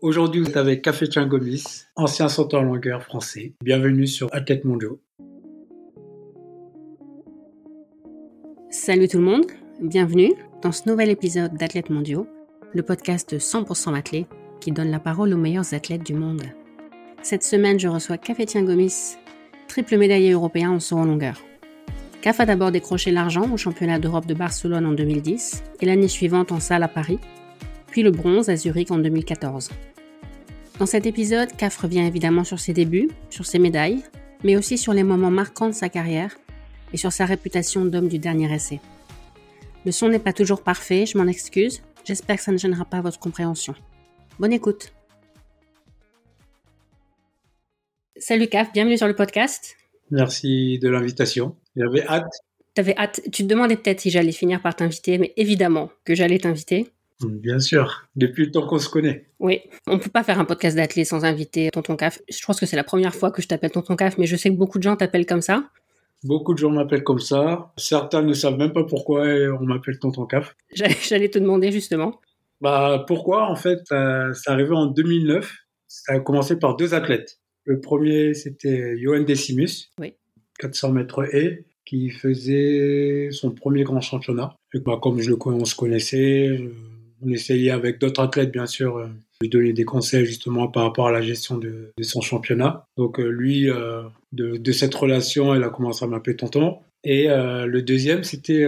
Aujourd'hui, vous êtes avec Café Gomis, ancien sauteur en longueur français. Bienvenue sur Athlète Mondiaux. Salut tout le monde, bienvenue dans ce nouvel épisode d'Athlètes Mondiaux, le podcast 100% athlète qui donne la parole aux meilleurs athlètes du monde. Cette semaine, je reçois Cafétien Gomis, triple médaillé européen en saut en longueur. CAF a d'abord décroché l'argent au championnat d'Europe de Barcelone en 2010 et l'année suivante en salle à Paris, puis le bronze à Zurich en 2014. Dans cet épisode, CAF revient évidemment sur ses débuts, sur ses médailles, mais aussi sur les moments marquants de sa carrière et sur sa réputation d'homme du dernier essai. Le son n'est pas toujours parfait, je m'en excuse, j'espère que ça ne gênera pas votre compréhension. Bonne écoute Salut CAF, bienvenue sur le podcast. Merci de l'invitation. J'avais hâte. T'avais hâte. Tu te demandais peut-être si j'allais finir par t'inviter, mais évidemment que j'allais t'inviter. Bien sûr, depuis le temps qu'on se connaît. Oui, on peut pas faire un podcast d'athlète sans inviter Tonton Caf. Je pense que c'est la première fois que je t'appelle Tonton Caf, mais je sais que beaucoup de gens t'appellent comme ça. Beaucoup de gens m'appellent comme ça. Certains ne savent même pas pourquoi on m'appelle Tonton Caf. J'allais te demander justement. Bah pourquoi En fait, ça, ça arrivé en 2009. Ça a commencé par deux athlètes. Le premier, c'était Johan Decimus, oui. 400 mètres et qui faisait son premier grand championnat. Et bah, comme je le, on se connaissait, on essayait avec d'autres athlètes, bien sûr, euh, lui donner des conseils justement par rapport à la gestion de, son championnat. Donc euh, lui, euh, de, cette relation, elle a commencé à m'appeler tonton. Et le deuxième, c'était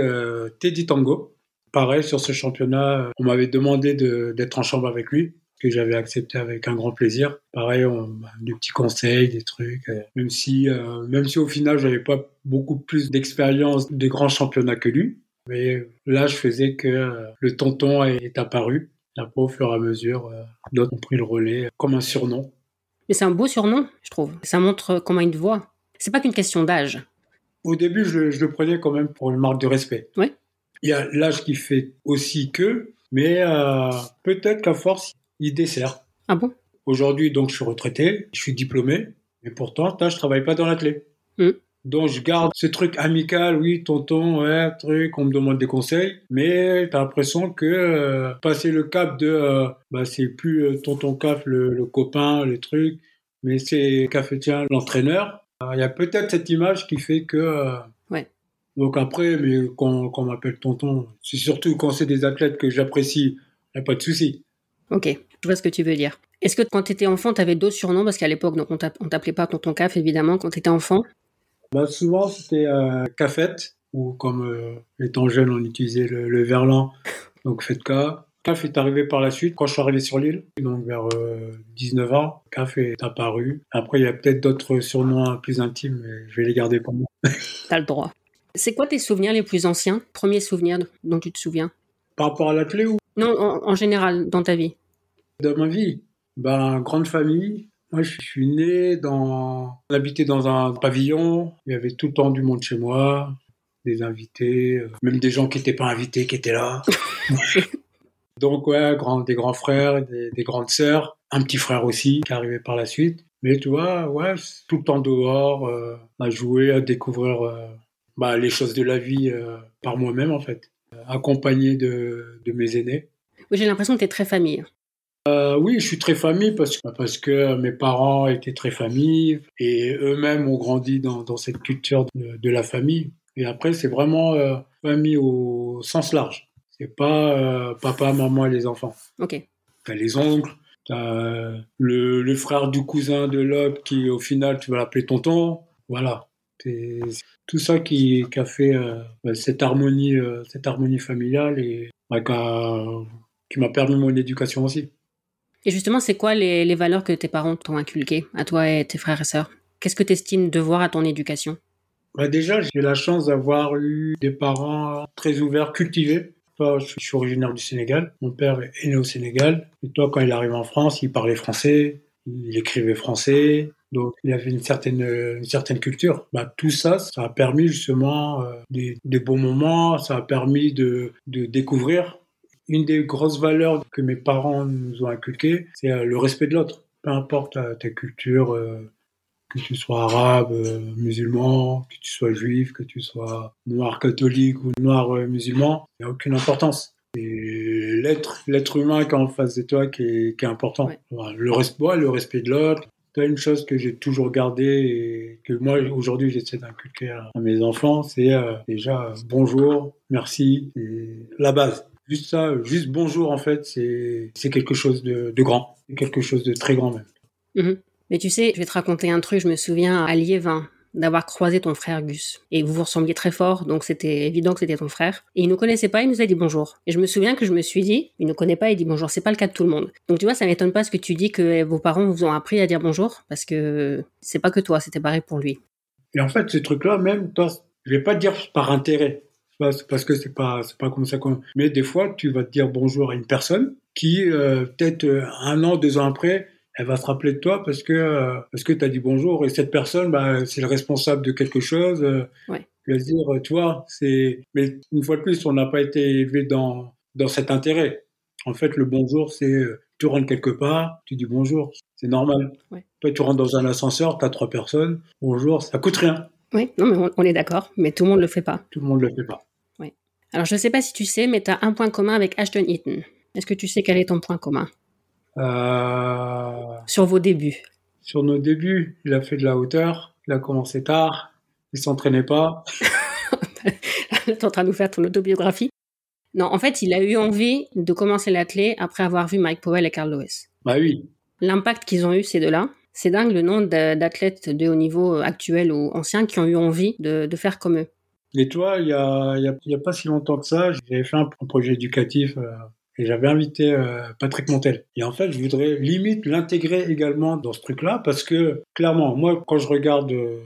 Teddy Tango. Pareil, sur ce championnat, on m'avait demandé d'être en chambre avec lui que j'avais accepté avec un grand plaisir. Pareil, on, bah, des petits conseils, des trucs. même si, même si au final, j'avais pas beaucoup plus d'expérience de grands championnats que lui, mais là, je faisais que euh, le tonton est apparu. Après, au fur et à mesure, euh, d'autres ont pris le relais comme un surnom. Mais c'est un beau surnom, je trouve. Ça montre comment il te voit. C'est pas qu'une question d'âge. Au début, je, le prenais quand même pour une marque de respect. Oui. Il y a l'âge qui fait aussi que, mais euh, peut-être qu'à force, il dessert. Ah bon? Aujourd'hui, donc, je suis retraité, je suis diplômé, mais pourtant, je travaille pas dans l'athlète. Mmh. Donc je garde ce truc amical, oui, tonton, ouais, truc, on me demande des conseils, mais t'as l'impression que euh, passer le cap de, euh, bah c'est plus euh, tonton Caf le, copain, les trucs, mais c'est Cafétien l'entraîneur. Il y a peut-être cette image qui fait que. ouais. Donc après, mais quand, on m'appelle tonton, c'est surtout quand c'est des athlètes que j'apprécie, il n'y a pas de souci. Ok, je vois ce que tu veux dire. Est-ce que quand tu étais enfant, tu avais d'autres surnoms? Parce qu'à l'époque, on t'appelait pas tonton Caf, évidemment, quand tu étais enfant. Bah, souvent, c'était euh, cafette, ou comme euh, étant jeune, on utilisait le, verlan, donc faites cas. CAF est arrivé par la suite quand je suis arrivé sur l'île, donc vers 19 euh, ans. CAF est apparu. Après, il y a peut-être d'autres surnoms plus intimes, mais je vais les garder pour moi. T'as le droit. C'est quoi tes souvenirs les plus anciens? Premiers souvenirs dont tu te souviens? Par rapport à l'athlète ou? Non, en, général, dans ta vie. Dans ma vie? Ben, grande famille, moi, je suis né dans. On habitait dans un pavillon. Il y avait tout le temps du monde chez moi, des invités, euh, même des gens qui n'étaient pas invités qui étaient là. Donc, ouais, grand, des grands frères, des, grandes sœurs, un petit frère aussi qui arrivait par la suite. Mais tu vois, ouais, tout le temps dehors, euh, à jouer, à découvrir euh, bah, les choses de la vie par moi-même, en fait. Accompagné de, de mes aînés. Oui, j'ai l'impression que tu es très famille. Euh, oui, je suis très famille parce que, parce que mes parents étaient très famille et eux-mêmes ont grandi dans, dans cette culture de, de, la famille. Et après, c'est vraiment euh, famille au sens large. C'est pas euh, papa, maman et les enfants. Ok. T'as les oncles, t'as le, le frère du cousin de l'autre qui, au final, tu vas l'appeler tonton. Voilà. C'est tout ça qui, qui a fait bah, cette harmonie, cette harmonie familiale et bah, qui m'a permis mon éducation aussi. Et justement, c'est quoi les, valeurs que tes parents t'ont inculquées, à toi et tes frères et sœurs? Qu'est-ce que tu estimes devoir à ton éducation? Bah Déjà, j'ai la chance d'avoir eu des parents très ouverts, cultivés. Toi, je suis originaire du Sénégal. Mon père est né au Sénégal. Et toi, quand il arrive en France, il parlait français, il écrivait français. Donc, il avait une certaine, une certaine culture. Bah, tout ça, ça a permis justement euh, des, des, bons moments. Ça a permis de, de découvrir une des grosses valeurs que mes parents nous ont inculquées, c'est euh, le respect de l'autre. Peu importe ta, culture, euh, que tu sois arabe, euh, musulman, que tu sois juif, que tu sois noir catholique ou noir musulman, il n'y a aucune importance. Et l'être, l'être humain qui est en face de toi qui est, qui est important. Le, respect, le respect de l'autre. C'est une chose que j'ai toujours gardé et que moi aujourd'hui j'essaie d'inculquer à, mes enfants, c'est euh, déjà bonjour, merci, la base. Juste ça, juste bonjour en fait, c'est quelque chose de, de grand, quelque chose de très grand même. Mhm. Mais tu sais, je vais te raconter un truc, je me souviens à Liévin, d'avoir croisé ton frère Gus. Et vous vous ressembliez très fort, donc c'était évident que c'était ton frère. Et il nous connaissait pas, il nous a dit bonjour. Et je me souviens que je me suis dit, il ne connaît pas, il dit bonjour. C'est pas le cas de tout le monde. Donc tu vois, ça m'étonne pas ce que tu dis que vos parents vous ont appris à dire bonjour, parce que c'est pas que toi, c'était pareil pour lui. Et en fait, ces trucs-là, même, toi, je vais pas dire par intérêt, parce que c'est pas, c'est pas comme ça qu'on. Mais des fois, tu vas te dire bonjour à une personne qui, euh, peut-être euh, un an, deux ans après, elle va se rappeler de toi parce que euh, parce que tu as dit bonjour et cette personne bah, c'est le responsable de quelque chose euh, ouais. je veux dire tu vois c'est mais une fois de plus on n'a pas été élevé dans dans cet intérêt en fait le bonjour c'est tu rentres quelque part tu dis bonjour c'est normal ouais. toi tu rentres dans un ascenseur tu as trois personnes bonjour ça coûte rien oui non mais on, est d'accord mais tout le monde le fait pas tout le monde le fait pas alors je sais pas si tu sais mais tu as un point commun avec Ashton Eaton est-ce que tu sais quel est ton point commun? Euh... Sur vos débuts Sur nos débuts, il a fait de la hauteur, il a commencé tard, il s'entraînait pas. tu es en train de nous faire ton autobiographie Non, en fait, il a eu envie de commencer l'athlé après avoir vu Mike Powell et Carl Lewis. Bah oui. L'impact qu'ils ont eu ces deux-là, c'est dingue le nombre d'athlètes de haut niveau actuels ou anciens qui ont eu envie de, de faire comme eux. Et toi, il y a, y, a, y a, pas si longtemps que ça, j'avais fait un projet éducatif euh, et j'avais invité euh, Patrick Montel. Et en fait, je voudrais limite l'intégrer également dans ce truc-là parce que clairement, moi, quand je regarde euh,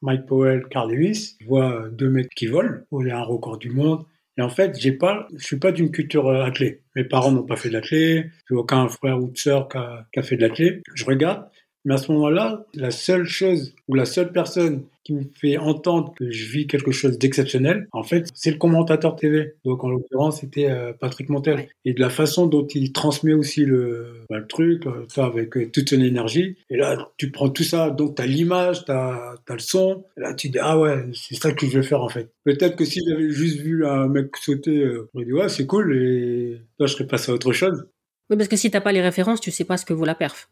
Mike Powell, Carl Lewis, je vois deux mecs qui volent, où il y a un record du monde. Et en fait, j'ai pas, je suis pas d'une culture athlée. Mes parents n'ont pas fait de l'athlé, j'ai aucun frère ou sœur qui a, qui a fait de l'athlé. Je regarde, mais à ce moment-là, la seule chose ou la seule personne qui me fait entendre que je vis quelque chose d'exceptionnel, en fait, c'est le commentateur TV. Donc, en l'occurrence, c'était euh, Patrick Montel. Ouais. Et de la façon dont il transmet aussi le, bah, le truc, euh, ça, avec euh, toute son énergie. Et là, tu prends tout ça, donc tu as l'image, tu as, le son. Et là, tu dis, ah ouais, c'est ça que je veux faire, en fait. Peut-être que si j'avais juste vu un mec sauter, j'aurais dit, ouais, c'est cool, et là, je serais passé à autre chose. Oui, parce que si t'as pas les références, tu sais pas ce que vaut la perf.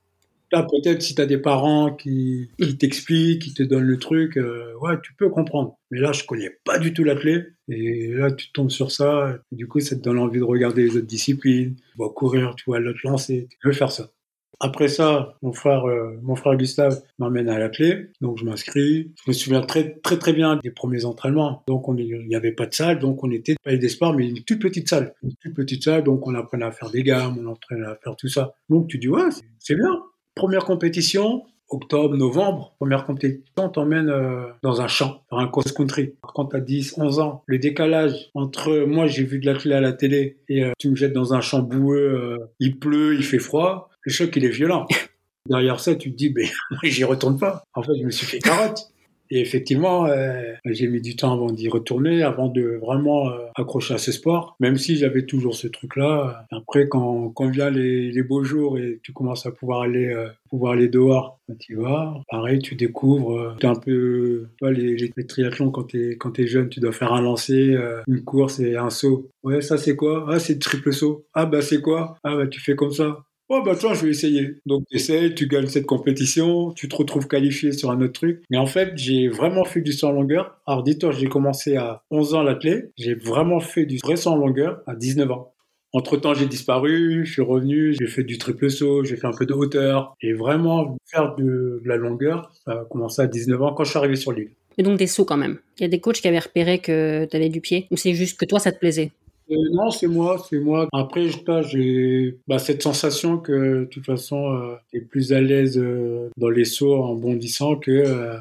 Là, peut-être si tu as des parents qui, t'expliquent, qui te donnent le truc, euh, ouais, tu peux comprendre. Mais là, je connais pas du tout l'athlète. Et là, tu tombes sur ça. Du coup, ça te donne envie de regarder les autres disciplines. Tu vas courir, tu vois l'autre lancer. Tu veux faire ça. Après ça, mon frère, euh, mon frère Gustave m'emmène à l'athlète. Donc, je m'inscris. Je me souviens très, très, très bien des premiers entraînements. Donc, on il n'y avait pas de salle. Donc, on était pas des sports, mais une toute petite salle. Une toute petite salle. Donc, on apprenait à faire des gammes, on apprenait à faire tout ça. Donc, tu dis, ouais, c'est bien. Première compétition, octobre, novembre, première compétition, t'emmène euh, dans un champ, dans un cross-country. Quand t'as 10, 11 ans, le décalage entre moi, j'ai vu de l'athlète à la télé et euh, tu me jettes dans un champ boueux, euh, il pleut, il fait froid, le choc, il est violent. Derrière ça, tu te dis, ben, j'y retourne pas. En fait, je me suis fait carotte. Et effectivement, euh, j'ai mis du temps avant d'y retourner, avant de vraiment euh, accrocher à ce sport, même si j'avais toujours ce truc-là. Après, quand, quand vient les, les, beaux jours et tu commences à pouvoir aller, euh, pouvoir aller dehors, ben, tu vas. Pareil, tu découvres. tu un peu, tu les, les, triathlons quand t'es quand es jeune, tu dois faire un lancer, une course et un saut. Ouais, ça c'est quoi? Ah, c'est le triple saut. Ah bah c'est quoi? Ah bah tu fais comme ça. Oh bah tiens, je vais essayer. Donc tu essaies, tu gagnes cette compétition, tu te retrouves qualifié sur un autre truc. Mais en fait, j'ai vraiment fait du en longueur. Alors dis-toi, j'ai commencé à 11 ans l'athlète. J'ai vraiment fait du vrai en longueur à 19 ans. Entre-temps, j'ai disparu, je suis revenu, j'ai fait du triple saut, j'ai fait un peu de hauteur. Et vraiment, faire de, de la longueur, ça a commencé à 19 ans quand je suis arrivé sur l'île. Et donc des sauts quand même. Il y a des coachs qui avaient repéré que tu avais du pied Ou c'est juste que toi, ça te plaisait? Euh, non, c'est moi, c'est moi. Après, j'ai bah, cette sensation que, de toute façon, euh, tu es plus à l'aise euh, dans les sauts en bondissant que euh,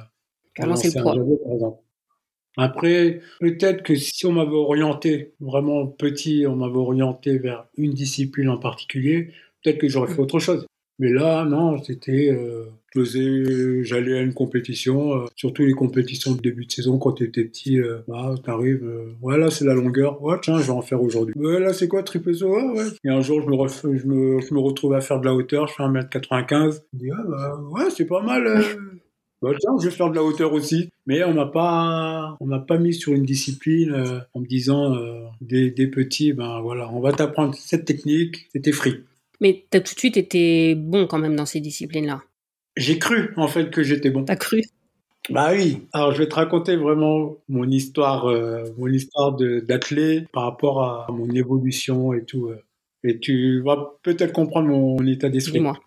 Quand c'est le poids. Javelot, par exemple. Après, peut-être que si on m'avait orienté, vraiment petit, on m'avait orienté vers une discipline en particulier, peut-être que j'aurais fait autre chose. Mais là, non, c'était, euh, j'allais à une compétition, euh, surtout les compétitions de début de saison quand tu étais petit, euh, bah, t'arrives, euh, voilà, c'est la longueur, ouais, tiens, je vais en faire aujourd'hui. Ouais, là, c'est quoi, triple saut, ouais, ouais. Et un jour, je me, ref... je me, je me retrouve à faire de la hauteur, je fais 1m95, je dis, ah, bah, ouais, c'est pas mal, euh. Bah, tiens, je vais faire de la hauteur aussi. Mais on m'a pas, on m'a pas mis sur une discipline euh, en me disant euh, des, des petits, ben voilà, on va t'apprendre cette technique, c'était free. Mais t'as tout de suite été bon quand même dans ces disciplines-là. J'ai cru en fait que j'étais bon. T'as cru? Bah oui. Alors je vais te raconter vraiment mon histoire, euh, mon histoire d'athlète par rapport à mon évolution et tout. euh. Et tu vas peut-être comprendre mon, mon état d'esprit. Dis-moi.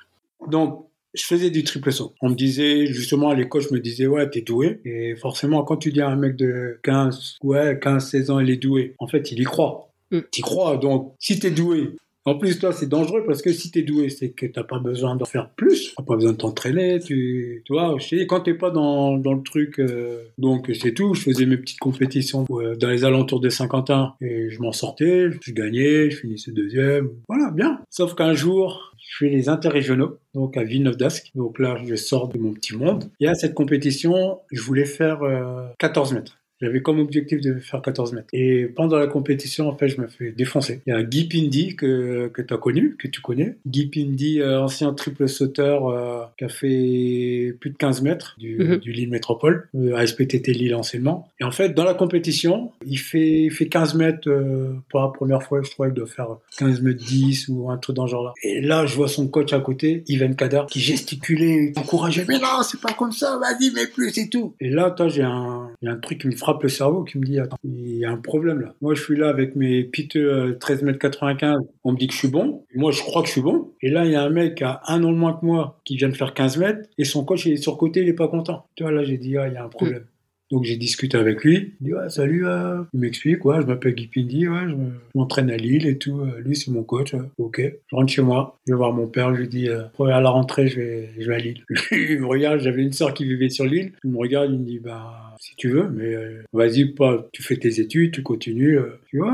Donc, je faisais du triple saut. On me disait, justement, à l'école, je me disais, ouais, t'es doué. Et forcément, quand tu dis à un mec de 15, ouais, 15, 16 ans, il est doué, en fait, il y croit. Mm. T'y crois. Donc, si t'es doué, en plus, toi, c'est dangereux parce que si t'es doué, c'est que t'as pas besoin d'en faire plus. T'as pas besoin de t'entraîner. Tu, tu vois, je quand t'es pas dans, dans le truc, euh, donc c'est tout. Je faisais mes petites compétitions euh, dans les alentours de Saint-Quentin et je m'en sortais. Je gagnais, je finissais deuxième. Voilà, bien. Sauf qu'un jour, je fais les interrégionaux, donc à Villeneuve d'Ascq. Donc là, je sors de mon petit monde. Et à cette compétition, je voulais faire euh, 14 mètres. J'avais comme objectif de faire 14 mètres. Et pendant la compétition, en fait, je me fais défoncer. Il y a Guy Pindy que, que tu as connu, que tu connais. Guy Pindy, euh, ancien triple sauteur euh, qui a fait plus de 15 mètres du, Mhm. du Lille Métropole, euh, à SPTT Lille anciennement. Et en fait, dans la compétition, il fait, il fait 15 mètres euh, pour la première fois, je crois, il doit faire 15 mètres 10 ou un truc dans ce genre-là. Et là, je vois son coach à côté, Yvan Kader, qui gesticulait, qui encourageait, mais non, c'est pas comme ça, vas-y, mais plus et tout. Et là, toi, j'ai un, un truc qui me le cerveau, qui me dit, attends, il y a un problème là. Moi, je suis là avec mes piteux euh, 13 mètres 95, on me dit que je suis bon. Moi, je crois que je suis bon. Et là, il y a un mec a un an de moins que moi, qui vient de faire 15 mètres, et son coach, il est sur côté, il est pas content. Tu vois, là, j'ai dit, ah, il y a un problème. Donc j'ai discuté avec lui. Il dit ouais, salut, euh. il m'explique, ouais, je m'appelle Guy Pindy, ouais, je me- je m'entraîne à Lille et tout. Euh, Lui c'est mon coach. ouais. Ok. Je rentre chez moi, je vais voir mon père, je lui dis euh, à la rentrée je vais, je vais à Lille. il me regarde, j'avais une sœur qui vivait sur Lille. Il me regarde, il me dit bah si tu veux, mais euh, vas-y, pas, tu fais tes études, tu continues. euh. Je dis ouais,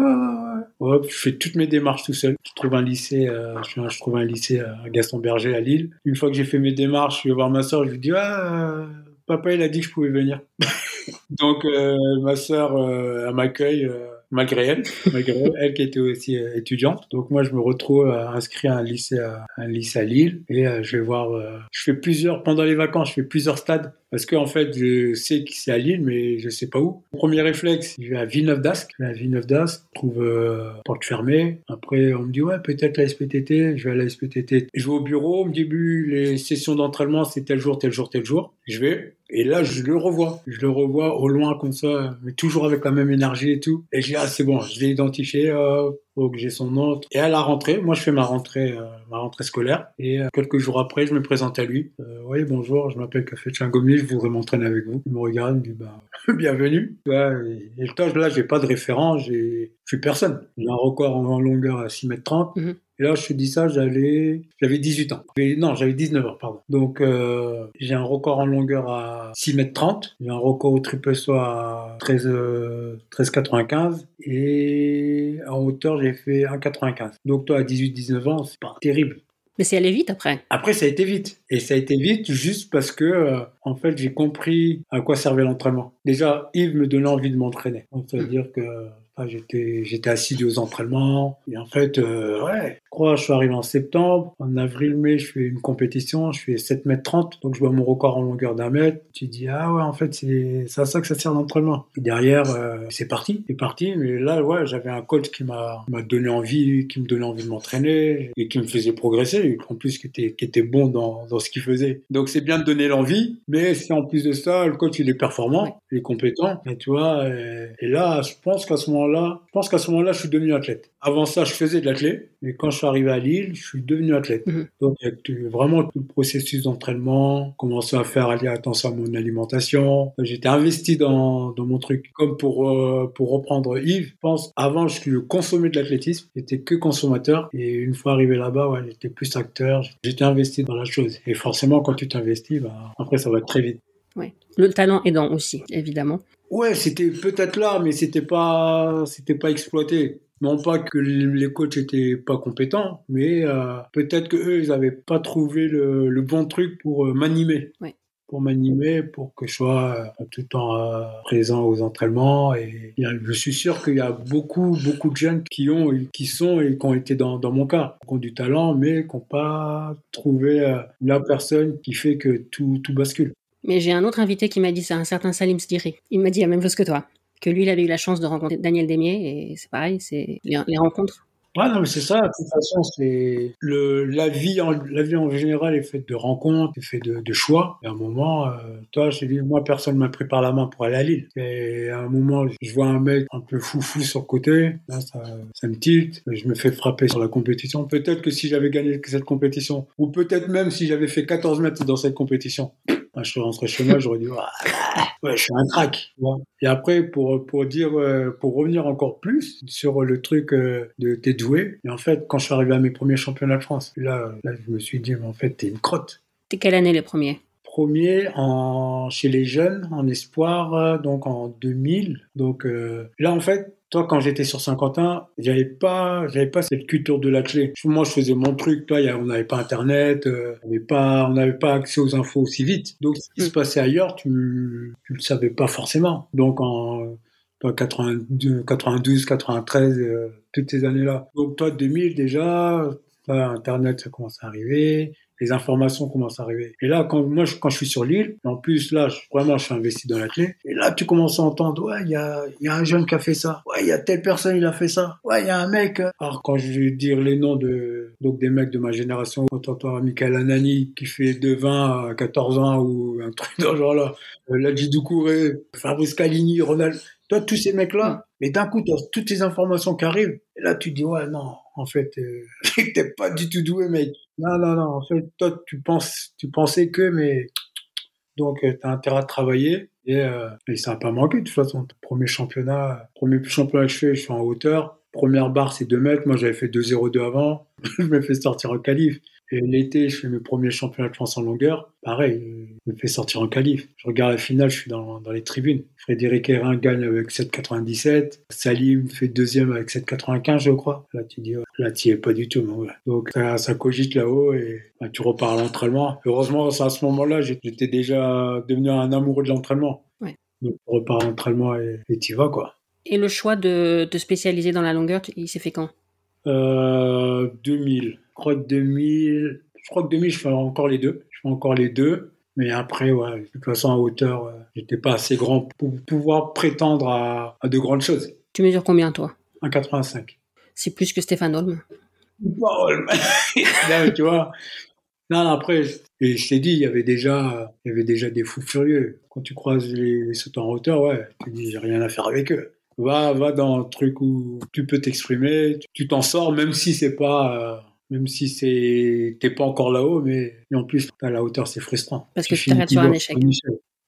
ouais, je fais toutes mes démarches tout seul. Je trouve un lycée, je, je trouve un lycée à Gaston Berger à Lille. Une fois que j'ai fait mes démarches, je vais voir ma sœur, je lui dis ouais, papa il a dit que je pouvais venir. Donc euh, ma sœur euh, m'accueille euh, malgré elle, malgré elle, elle qui était aussi euh, étudiante. Donc moi je me retrouve inscrit à un lycée à, un lycée à Lille et je vais voir. je plusieurs pendant les vacances, je fais plusieurs stades parce qu'en fait je sais que c'est à Lille mais je sais pas où. Premier réflexe, je vais à Villeneuve d'Ascq. Je vais à Villeneuve d'Ascq, trouve euh, porte fermée. Après on me dit ouais peut-être la SPTT. Je vais à la SPTT. Je vais au bureau, au début les sessions d'entraînement c'est tel jour, tel jour, tel jour. Je vais et là, je le revois. Je le revois au loin comme ça, mais toujours avec la même énergie et tout. Et je dis, ah, c'est bon, je l'ai identifié, faut que j'ai son nom. Et à la rentrée, moi, je fais ma rentrée, euh, ma rentrée scolaire. Et euh, quelques jours après, je me présente à lui. Euh, oui, bonjour, je m'appelle Café Gomi, je voudrais m'entraîner avec vous. Il me regarde, il me dit, bah, bienvenue. Ouais, et, et toi, là, j'ai pas de référent, j'ai, je suis personne. J'ai un record en, longueur à 6 mètres 30. Mhm. Et là, je te dis ça, j'avais, j'avais 18 ans. Non, j'avais 19 ans, pardon. Donc, euh, j'ai un record en longueur à 6 mètres 30. J'ai un record au triple saut à 13, euh, 13,95. Et en hauteur, j'ai fait 1,95. Donc, toi, à 18-19 ans, c'est pas terrible. Mais c'est allé vite après. Après, ça a été vite. Et ça a été vite juste parce que, euh, en fait, j'ai compris à quoi servait l'entraînement. Déjà, Yves me donnait envie de m'entraîner. Donc, ça veut dire que enfin, j'étais, j'étais assidu aux entraînements. Et en fait, euh, ouais, je crois, je suis arrivé en septembre. En avril-mai, je fais une compétition. Je fais 7 mètres 30. Donc, je vois mon record en longueur d'un mètre. Tu dis, ah ouais, en fait, c'est, c'est à ça que ça sert l'entraînement. Et derrière, euh, c'est parti. C'est parti. Mais là, ouais, j'avais un coach qui m'a, m'a donné envie, qui me donnait envie de m'entraîner et qui me faisait progresser. En plus, qui était, qui était bon dans, dans ce qu'il faisait. Donc, c'est bien de donner l'envie. Mais si en plus de ça, le coach, il est performant, il est compétent. Et tu vois, et, et là, je pense qu'à ce moment-là, je pense qu'à ce moment-là, je suis devenu athlète. Avant ça, je faisais de l'athlète. Mais quand je suis arrivé à Lille, je suis devenu athlète. Mhm. Donc, il y a tout- vraiment tout le processus d'entraînement, commencer à faire attention à mon alimentation. J'étais investi dans, dans mon truc. Comme pour, euh, pour reprendre Yves, je pense, avant, je consommais de l'athlétisme. J'étais que consommateur. Et une fois arrivé là-bas, ouais, j'étais plus acteur. J'étais investi dans la chose. Et forcément, quand tu t'investis, bah, après, ça va très vite. Ouais. Le talent aidant aussi, évidemment. Ouais, c'était peut-être là, mais c'était pas, c'était pas exploité. Non pas que les coachs étaient pas compétents, mais euh, peut-être que eux, ils avaient pas trouvé le, le bon truc pour euh, m'animer. Ouais. Pour m'animer, pour que je sois euh, tout le temps présent aux entraînements. Et je suis sûr qu'il y a beaucoup, beaucoup de jeunes qui ont, qui sont et qui ont été dans, dans mon cas, qui ont du talent, mais qui n'ont pas trouvé la personne qui fait que tout, tout bascule. Mais j'ai un autre invité qui m'a dit c'est un certain Salim Sdiri. Il m'a dit la même chose que toi. Que lui, il avait eu la chance de rencontrer Daniel Demier et c'est pareil, c'est les rencontres Ouais, non, mais c'est ça. De toute façon, c'est la vie en général est faite de rencontres, est faite de, choix. Et à un moment, euh, toi, j'ai dit, moi, personne m'a pris par la main pour aller à Lille. Et à un moment, je vois un mec un peu foufou sur le côté. Là, ça, ça me tilte. Je me fais frapper sur la compétition. Peut-être que si j'avais gagné cette compétition, ou peut-être même si j'avais fait 14 mètres dans cette compétition, je suis rentré chez moi, j'aurais dit, ouais, je suis un crack. Et après, pour, dire, euh, pour revenir encore plus sur le truc euh, de t'es doué. Et en fait, quand je suis arrivé à mes premiers championnats de France, là, là je me suis dit, mais en fait, t'es une crotte. T'es quelle année les premiers? Premier en, chez les jeunes, en espoir, euh, donc en 2000. Donc là, en fait, toi, quand j'étais sur Saint-Quentin, j'avais pas, j'avais pas cette culture de la clé. Moi, je faisais mon truc. Toi, on n'avait pas Internet, euh, on n'avait pas, on n'avait pas accès aux infos aussi vite. Donc, ce qui se passait ailleurs, tu, tu le savais pas forcément. Donc, en, 92, 92, 93, toutes ces années-là. Donc, toi, 2000 déjà, Internet, ça commence à arriver les informations commencent à arriver. Et là, quand moi, je, quand je suis sur l'île, en plus là, je, vraiment, je suis investi dans la clé. Et là, tu commences à entendre, ouais, il y a, y a un jeune qui a fait ça. Ouais, il y a telle personne, il a fait ça. Ouais, il y a un mec. Alors quand je vais dire les noms de donc des mecs de ma génération, autant toi, Michael Anani, qui fait de 20 à 14 ans ou un truc dans genre là, euh, Ladji Doucouré, Fabrice Calini, Ronald, toi, tous ces mecs-là, mais d'un coup, tu as toutes ces informations qui arrivent. Et là, tu dis, ouais, non, en fait, euh, t'es pas du tout doué, mec. Non, non, non. En fait, toi, tu penses, tu pensais que, mais donc, euh, tu as intérêt à travailler. Et, euh, et ça n'a pas manqué, de toute façon. Premier championnat, premier championnat que je fais, je suis en hauteur. Première barre, c'est 2 mètres. Moi, j'avais fait 2,02 avant. je me fais sortir en qualif. Et l'été, je fais mes premiers championnats de France en longueur. Pareil, je me fais sortir en qualif. Je regarde la finale, je suis dans, dans les tribunes. Frédéric Hérin gagne avec 7,97. Salim fait deuxième avec 7,95, je crois. Là, tu dis, là, tu es pas du tout. Mais Donc, ça, ça, cogite là-haut et bah, tu repars à l'entraînement. Heureusement, à ce moment-là, j'étais déjà devenu un amoureux de l'entraînement. Ouais. Donc, tu repars à l'entraînement et tu vas, quoi. Et le choix de te spécialiser dans la longueur, il s'est fait quand? Euh, 2000. Je crois que 2000, je crois que 2000, je fais encore les deux. Je fais encore les deux. Mais après, ouais, de toute façon, à hauteur, euh, j'étais pas assez grand pour pouvoir prétendre à, à de grandes choses. Tu mesures combien, toi? 1,85. C'est plus que Stéphane Holm? Holm. non, tu vois. Non, après, et je t'ai dit, il y avait déjà, il y avait déjà des fous furieux. Quand tu croises les, les sauteurs en hauteur, ouais, tu dis, j'ai rien à faire avec eux. Va, va dans un truc où tu peux t'exprimer, tu t'en sors, même si c'est pas, euh, même si c'est, t'es pas encore là-haut, mais en plus, à la hauteur, c'est frustrant. Parce que tu t'arrêtes sur un échec.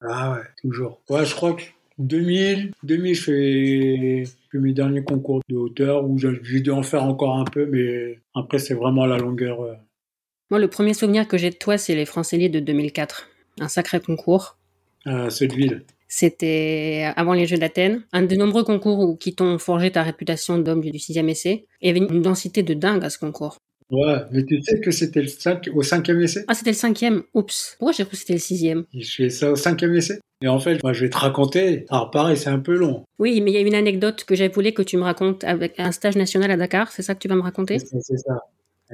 Ah ouais, toujours. Ouais, je crois que 2000, 2000, je fais, mes derniers concours de hauteur où j'ai dû en faire encore un peu, mais après, c'est vraiment la longueur. Ouais. Moi, le premier souvenir que j'ai de toi, c'est les Français de 2004. Un sacré concours. À Sotteville. C'était avant les Jeux d'Athènes, un des nombreux concours qui t'ont forgé ta réputation d'homme du sixième essai. il y avait une densité de dingue à ce concours. Ouais, mais tu sais que c'était le cinq, au cinquième essai? Ah, c'était le cinquième Oups. Pourquoi j'ai cru que c'était le sixième? Je fais ça au cinquième essai. Et en fait, moi, je vais te raconter. Alors, pareil, c'est un peu long. Oui, mais il y a une anecdote que j'avais voulu que tu me racontes avec un stage national à Dakar. C'est ça que tu vas me raconter? C'est ça.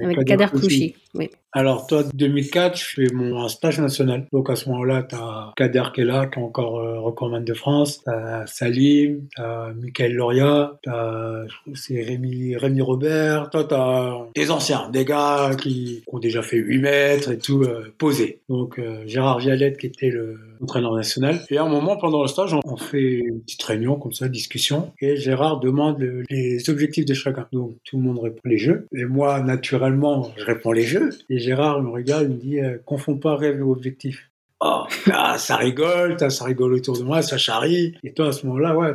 Avec Kader Kouchi, oui. Alors, toi, 2004, je fais mon stage national. Donc, à ce moment-là, tu as Kader qui est là, qui est encore euh, recordman de France. Tu as Salim, tu as Michael Loria, tu as c'est Rémi, Rémi Robert. Toi, tu as des anciens, des gars qui, ont déjà fait 8 mètres et tout, euh, posés. Donc, euh, Gérard Vialette, qui était le entraîneur national. Et à un moment, pendant le stage, on, fait une petite réunion, comme ça, discussion. Et Gérard demande le, les objectifs de chacun. Donc, tout le monde répond les jeux. Et moi, naturellement, je réponds les jeux. Et Gérard me regarde, il me dit euh, Confonds pas rêve et objectif. Oh, ah, ça rigole, ça rigole autour de moi, ça charrie. Et toi, à ce moment-là, ouais,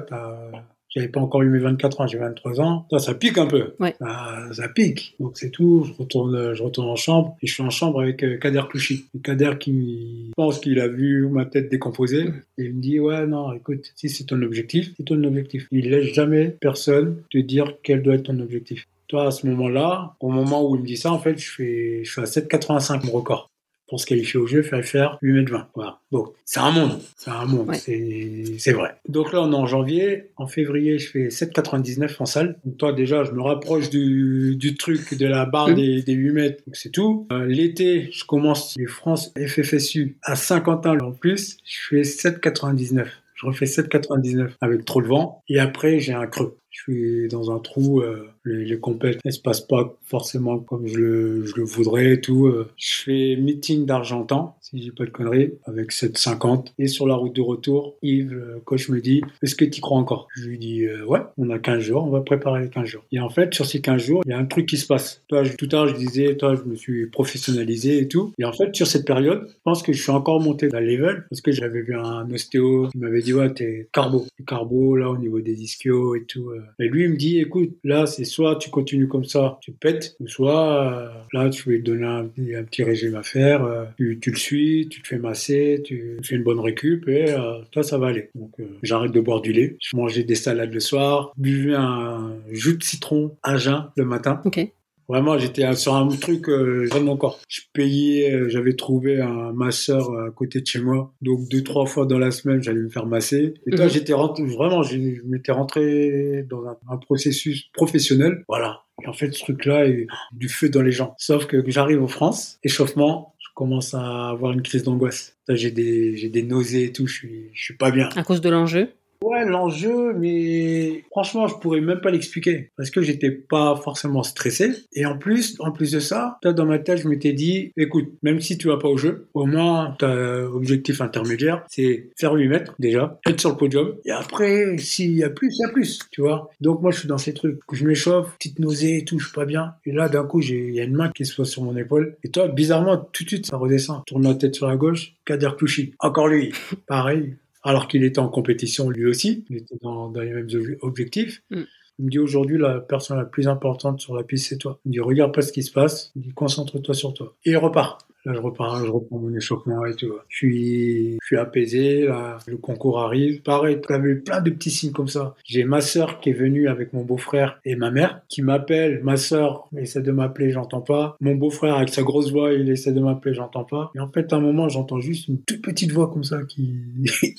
j'avais pas encore eu mes 24 ans, j'ai 23 ans. Toi, ça pique un peu. Ouais. Ça, pique. Donc c'est tout. Je retourne, je retourne en chambre et je suis en chambre avec euh, Kader Klouchi. Kader qui pense qu'il a vu ma tête décomposer et il me dit ouais non, écoute, si c'est ton objectif, c'est ton objectif. Il laisse jamais personne te dire quel doit être ton objectif. Toi, à ce moment-là, au moment où il me dit ça, en fait, je, fais, je suis à 7,85 mon record. Pour se qualifier au jeu, il fallait faire 8 mètres 20. Voilà. Donc, c'est un monde. C'est un monde. C'est vrai. Donc là, on est en janvier. En février, je fais 7,99 en salle. Donc, toi, déjà, je me rapproche du, du truc de la barre mmh. des, des, 8 mètres. Donc, c'est tout. Euh, l'été, je commence les France FFSU à Saint-Quentin en plus. Je fais 7,99. Je refais 7,99 avec trop de vent. Et après, j'ai un creux je suis dans un trou, euh, les, les compètes ne se passent pas forcément comme je le, je le voudrais et tout. Euh. Je fais meeting d'Argentan, si j'ai pas de conneries, avec 7,50. Et sur la route de retour, Yves, le coach, me dit Est-ce que tu crois encore? Je lui dis euh, Ouais, on a 15 jours, on va préparer les 15 jours. Et en fait, sur ces 15 jours, il y a un truc qui se passe. Toi, tout à l'heure, je disais Toi, je me suis professionnalisé et tout. Et en fait, sur cette période, je pense que je suis encore monté le level parce que j'avais vu un ostéo qui m'avait dit Ouais, t'es carbo. carbo, là, au niveau des ischios et tout. Et lui, il me dit, écoute, là, c'est soit tu continues comme ça, tu pètes, ou soit euh, là, tu vais te donner un, petit régime à faire, euh, tu, le suis, tu te fais masser, tu fais une bonne récup, et euh, toi, ça va aller. Donc, j'arrête de boire du lait, je mangeais des salades le soir, buvais un jus de citron à jeun le matin. Ok. Vraiment, j'étais sur un truc euh, vraiment encore. Je payais, euh, j'avais trouvé un masseur à côté de chez moi. Donc deux, trois fois dans la semaine, j'allais me faire masser. Et toi, mhm. j'étais rentré, vraiment, je m'étais rentré dans un, processus professionnel. Voilà. Et en fait, ce truc-là est du feu dans les gens. Sauf que j'arrive en France, échauffement, commence à avoir une crise d'angoisse. J'ai des, des nausées et tout, je suis, je suis pas bien. À cause de l'enjeu? Ouais, l'enjeu, mais franchement, je pourrais même pas l'expliquer parce que j'étais pas forcément stressé. Et en plus, en plus de ça, dans ma tête, je m'étais dit, écoute, même si tu vas pas au jeu, au moins, ta objectif intermédiaire, c'est faire 8 mètres déjà, être sur le podium. Et après, s'il y a plus, il y a plus, tu vois. Donc moi, je suis dans ces trucs. Je m'échauffe, petite nausée et tout, je suis pas bien. Et là, d'un coup, il y a une main qui se pose sur mon épaule. Et toi, bizarrement, tout de suite, ça redescend. Tourne la tête sur la gauche, Kader Klouchi. Encore lui. Pareil alors qu'il était en compétition lui aussi, il était dans, les mêmes objectifs. Mm. Il me dit aujourd'hui, la personne la plus importante sur la piste, c'est toi. Il me dit, regarde pas ce qui se passe, il dit, concentre-toi sur toi. Et il repart. Là, je repars, je reprends mon échauffement et tout. Je suis, je suis apaisé, là, le concours arrive. Pareil, eu plein de petits signes comme ça. J'ai ma sœur qui est venue avec mon beau-frère et ma mère qui m'appelle. Ma sœur essaie de m'appeler, j'entends pas. Mon beau-frère avec sa grosse voix, il essaie de m'appeler, j'entends pas. Et en fait, à un moment, j'entends juste une toute petite voix comme ça qui,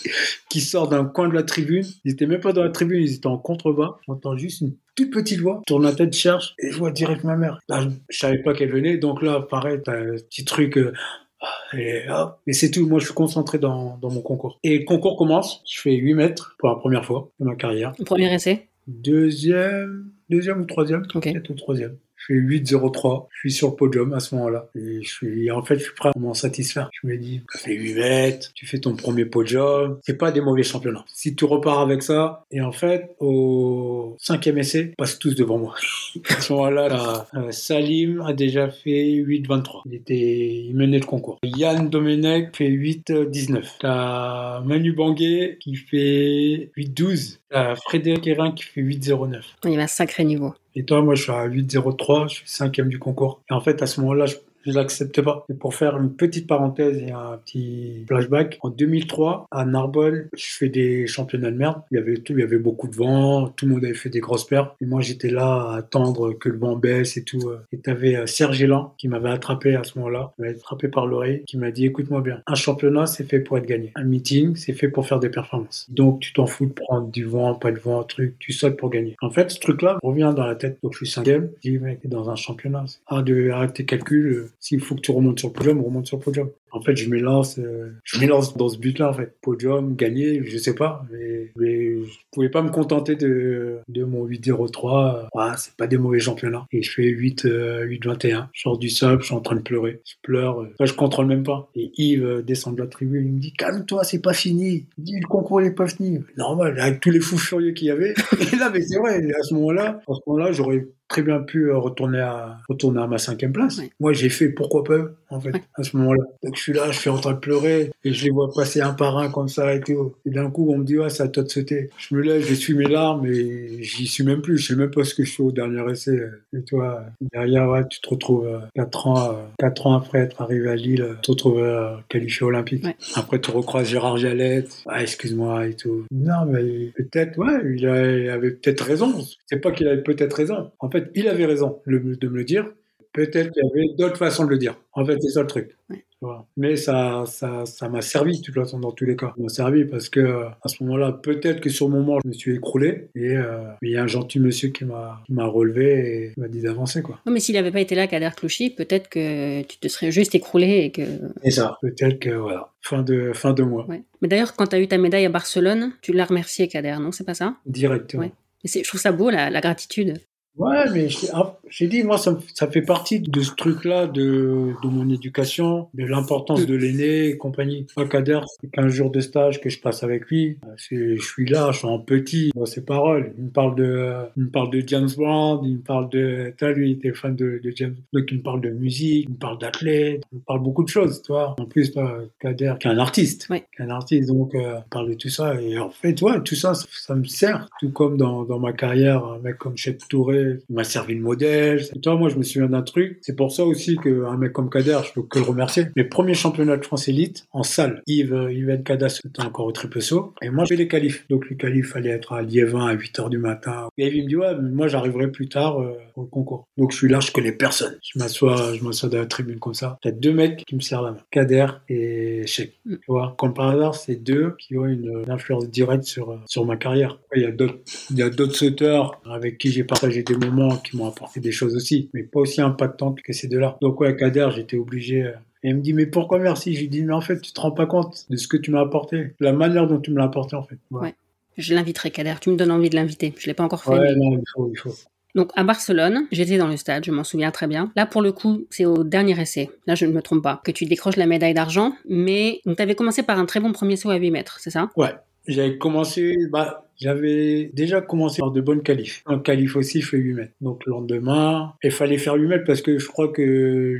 qui sort d'un coin de la tribune. Ils étaient même pas dans la tribune, ils étaient en contrebas. J'entends juste une toute petite voix, tourne la tête, cherche, et je vois direct ma mère. Là, je, savais pas qu'elle venait, donc là, pareil, t'as un petit truc, euh, et, et c'est tout. Moi, je suis concentré dans, dans mon concours. Et le concours commence. Je fais 8 mètres pour la première fois de ma carrière. Premier essai Deuxième, deuxième ou troisième. Ok. Peut-être troisième. Je fais 8-0-3. Je suis sur le podium à ce moment-là. Et je suis, en fait, je suis prêt à m'en satisfaire. Je me dis, tu fais 8 mètres, tu fais ton premier podium. C'est pas des mauvais championnats. Si tu repars avec ça, et en fait, au cinquième essai, passe tous devant moi. à ce moment-là, euh, Salim a déjà fait 8-23. Il était, il menait le concours. Yann Domenech fait 8-19. T'as Manu Banguet qui fait 8-12. T'as Frédéric Hérin qui fait 8-09. Il y a un sacré niveau. Et toi, moi, je suis à 8,03, je suis cinquième du concours. Et en fait, à ce moment-là, je je l'acceptais pas. Et pour faire une petite parenthèse et un petit flashback, en 2003, à Narbonne, je fais des championnats de merde. Il y avait tout, il y avait beaucoup de vent, tout le monde avait fait des grosses pertes. Et moi, j'étais là à attendre que le vent baisse et tout. Et t'avais euh, Serge Elan qui m'avait attrapé à ce moment-là, m'avait attrapé par l'oreille, qui m'a dit, écoute-moi bien, un championnat, c'est fait pour être gagné. Un meeting, c'est fait pour faire des performances. Donc, tu t'en fous de prendre du vent, pas de vent, truc, tu sautes pour gagner. En fait, ce truc-là revient dans la tête. Donc, je suis cinquième. Je dis, mec, dans un championnat. Ah, de arrêter tes calculs, s'il faut que tu remontes sur le podium, remonte sur le podium. En fait, je m'élance, euh, je m'élance dans ce but-là, en fait. Podium, gagner, je sais pas, mais, mais je pouvais pas me contenter de, de mon 8-0-3. Ouais, c'est pas des mauvais championnats. Et je fais 8, 8-21. Je sors du sable, je suis en train de pleurer. Je pleure. Euh, je contrôle même pas. Et Yves euh, descend de la tribune, il me dit, calme-toi, c'est pas fini. Il dit, le concours n'est pas fini. Normal, avec tous les fous furieux qu'il y avait. Et là, mais c'est vrai, à ce moment-là, à ce moment-là, j'aurais très bien pu retourner à, retourner à ma cinquième place. Moi, j'ai fait pourquoi pas, en fait, à ce moment-là. Donc, je suis là, je suis en train de pleurer, et je les vois passer un par un comme ça et tout. Et d'un coup, on me dit, ouais, c'est à toi de sauter. Je me lève, j'essuie mes larmes, et j'y suis même plus. Je sais même pas ce que je fais au dernier essai. Et toi, derrière, ouais, tu te retrouves euh, quatre ans, euh, quatre ans après être arrivé à Lille, tu te retrouves euh, qualifié olympique. Après, tu recroises Gérard Jalette. Ah, excuse-moi et tout. Non, mais peut-être, ouais, il avait peut-être raison. C'est pas qu'il avait peut-être raison. En fait, il avait raison de me le dire Peut-être qu'il y avait d'autres façons de le dire. En fait, c'est ça le truc. Mais ça, ça, ça m'a servi de toute façon dans tous les cas. Ça m'a servi parce que à ce moment-là, peut-être que sur le moment, je me suis écroulé et euh, il y a un gentil monsieur qui m'a, m'a relevé et m'a dit d'avancer quoi. Non, mais s'il n'avait pas été là, Kader Clouchy, peut-être que tu te serais juste écroulé et que. Et ça, peut-être que voilà, fin de fin de mois. Mais d'ailleurs, quand tu as eu ta médaille à Barcelone, tu l'as remercié Kader, non? C'est pas ça? Directement. Ouais. je trouve ça beau la, la gratitude. Ouais, mais ah, j'ai dit, moi, ça, ça, fait partie de ce truc-là, de, de mon éducation, de l'importance de l'aîné et compagnie. Moi, Kader, c'est 15 jours de stage que je passe avec lui. Je suis là, je suis en petit, dans ses paroles. Il me parle de, il me parle de James Bond, il me parle de, toi, lui, il était fan de, de James, donc il me parle de musique, il me parle d'athlète, il me parle beaucoup de choses, toi. En plus, toi, Kader, qui est un artiste, ouais. qui est un artiste, donc, euh, il parle de tout ça. Et en fait, ouais, tout ça, ça, ça me sert. Tout comme dans, dans ma carrière, un mec comme Chef Touré, il m'a servi de modèle. Et toi, moi, je me souviens d'un truc. C'est pour ça aussi qu'un mec comme Kader, je peux que le remercier. Mes premiers championnats de France élite en salle, Yves, Yves Kadas était encore au triple saut. Et moi, j'ai les qualifs. Donc, les qualifs, fallait être à Liévin à 8 h du matin. Et il me dit, ouais, mais moi, j'arriverai plus tard euh, pour le concours. Donc, je suis là, je connais personne. Je m'assois, je m'assois dans la tribune comme ça. Il y a deux mecs qui me serrent la main. Kader et Cheikh. Tu vois, comme par hasard, c'est deux qui ont une, une influence directe sur, sur ma carrière. Il y a d'autres, il y a d'autres sauteurs avec qui j'ai partagé des moments qui m'ont apporté des choses aussi, mais pas aussi impactantes que ces deux-là. Donc ouais, Kader, j'étais obligé. euh, Et il me dit, mais pourquoi merci? Je lui dis, mais en fait, tu te rends pas compte de ce que tu m'as apporté, la manière dont tu me l'as apporté, en fait. Ouais. Je l'inviterai, Kader. Tu me donnes envie de l'inviter. Je l'ai pas encore fait. Ouais, mais- non, il faut, il faut. Donc à Barcelone, j'étais dans le stade, je m'en souviens très bien. Là pour le coup, c'est au dernier essai, là je ne me trompe pas, que tu décroches la médaille d'argent, mais tu avais commencé par un très bon premier saut à 8 mètres, c'est ça? Ouais, j'avais commencé, bah, j'avais déjà commencé par de bonnes qualifs. Un qualif aussi, je fais 8 mètres. Donc le lendemain, il fallait faire 8 mètres parce que je crois que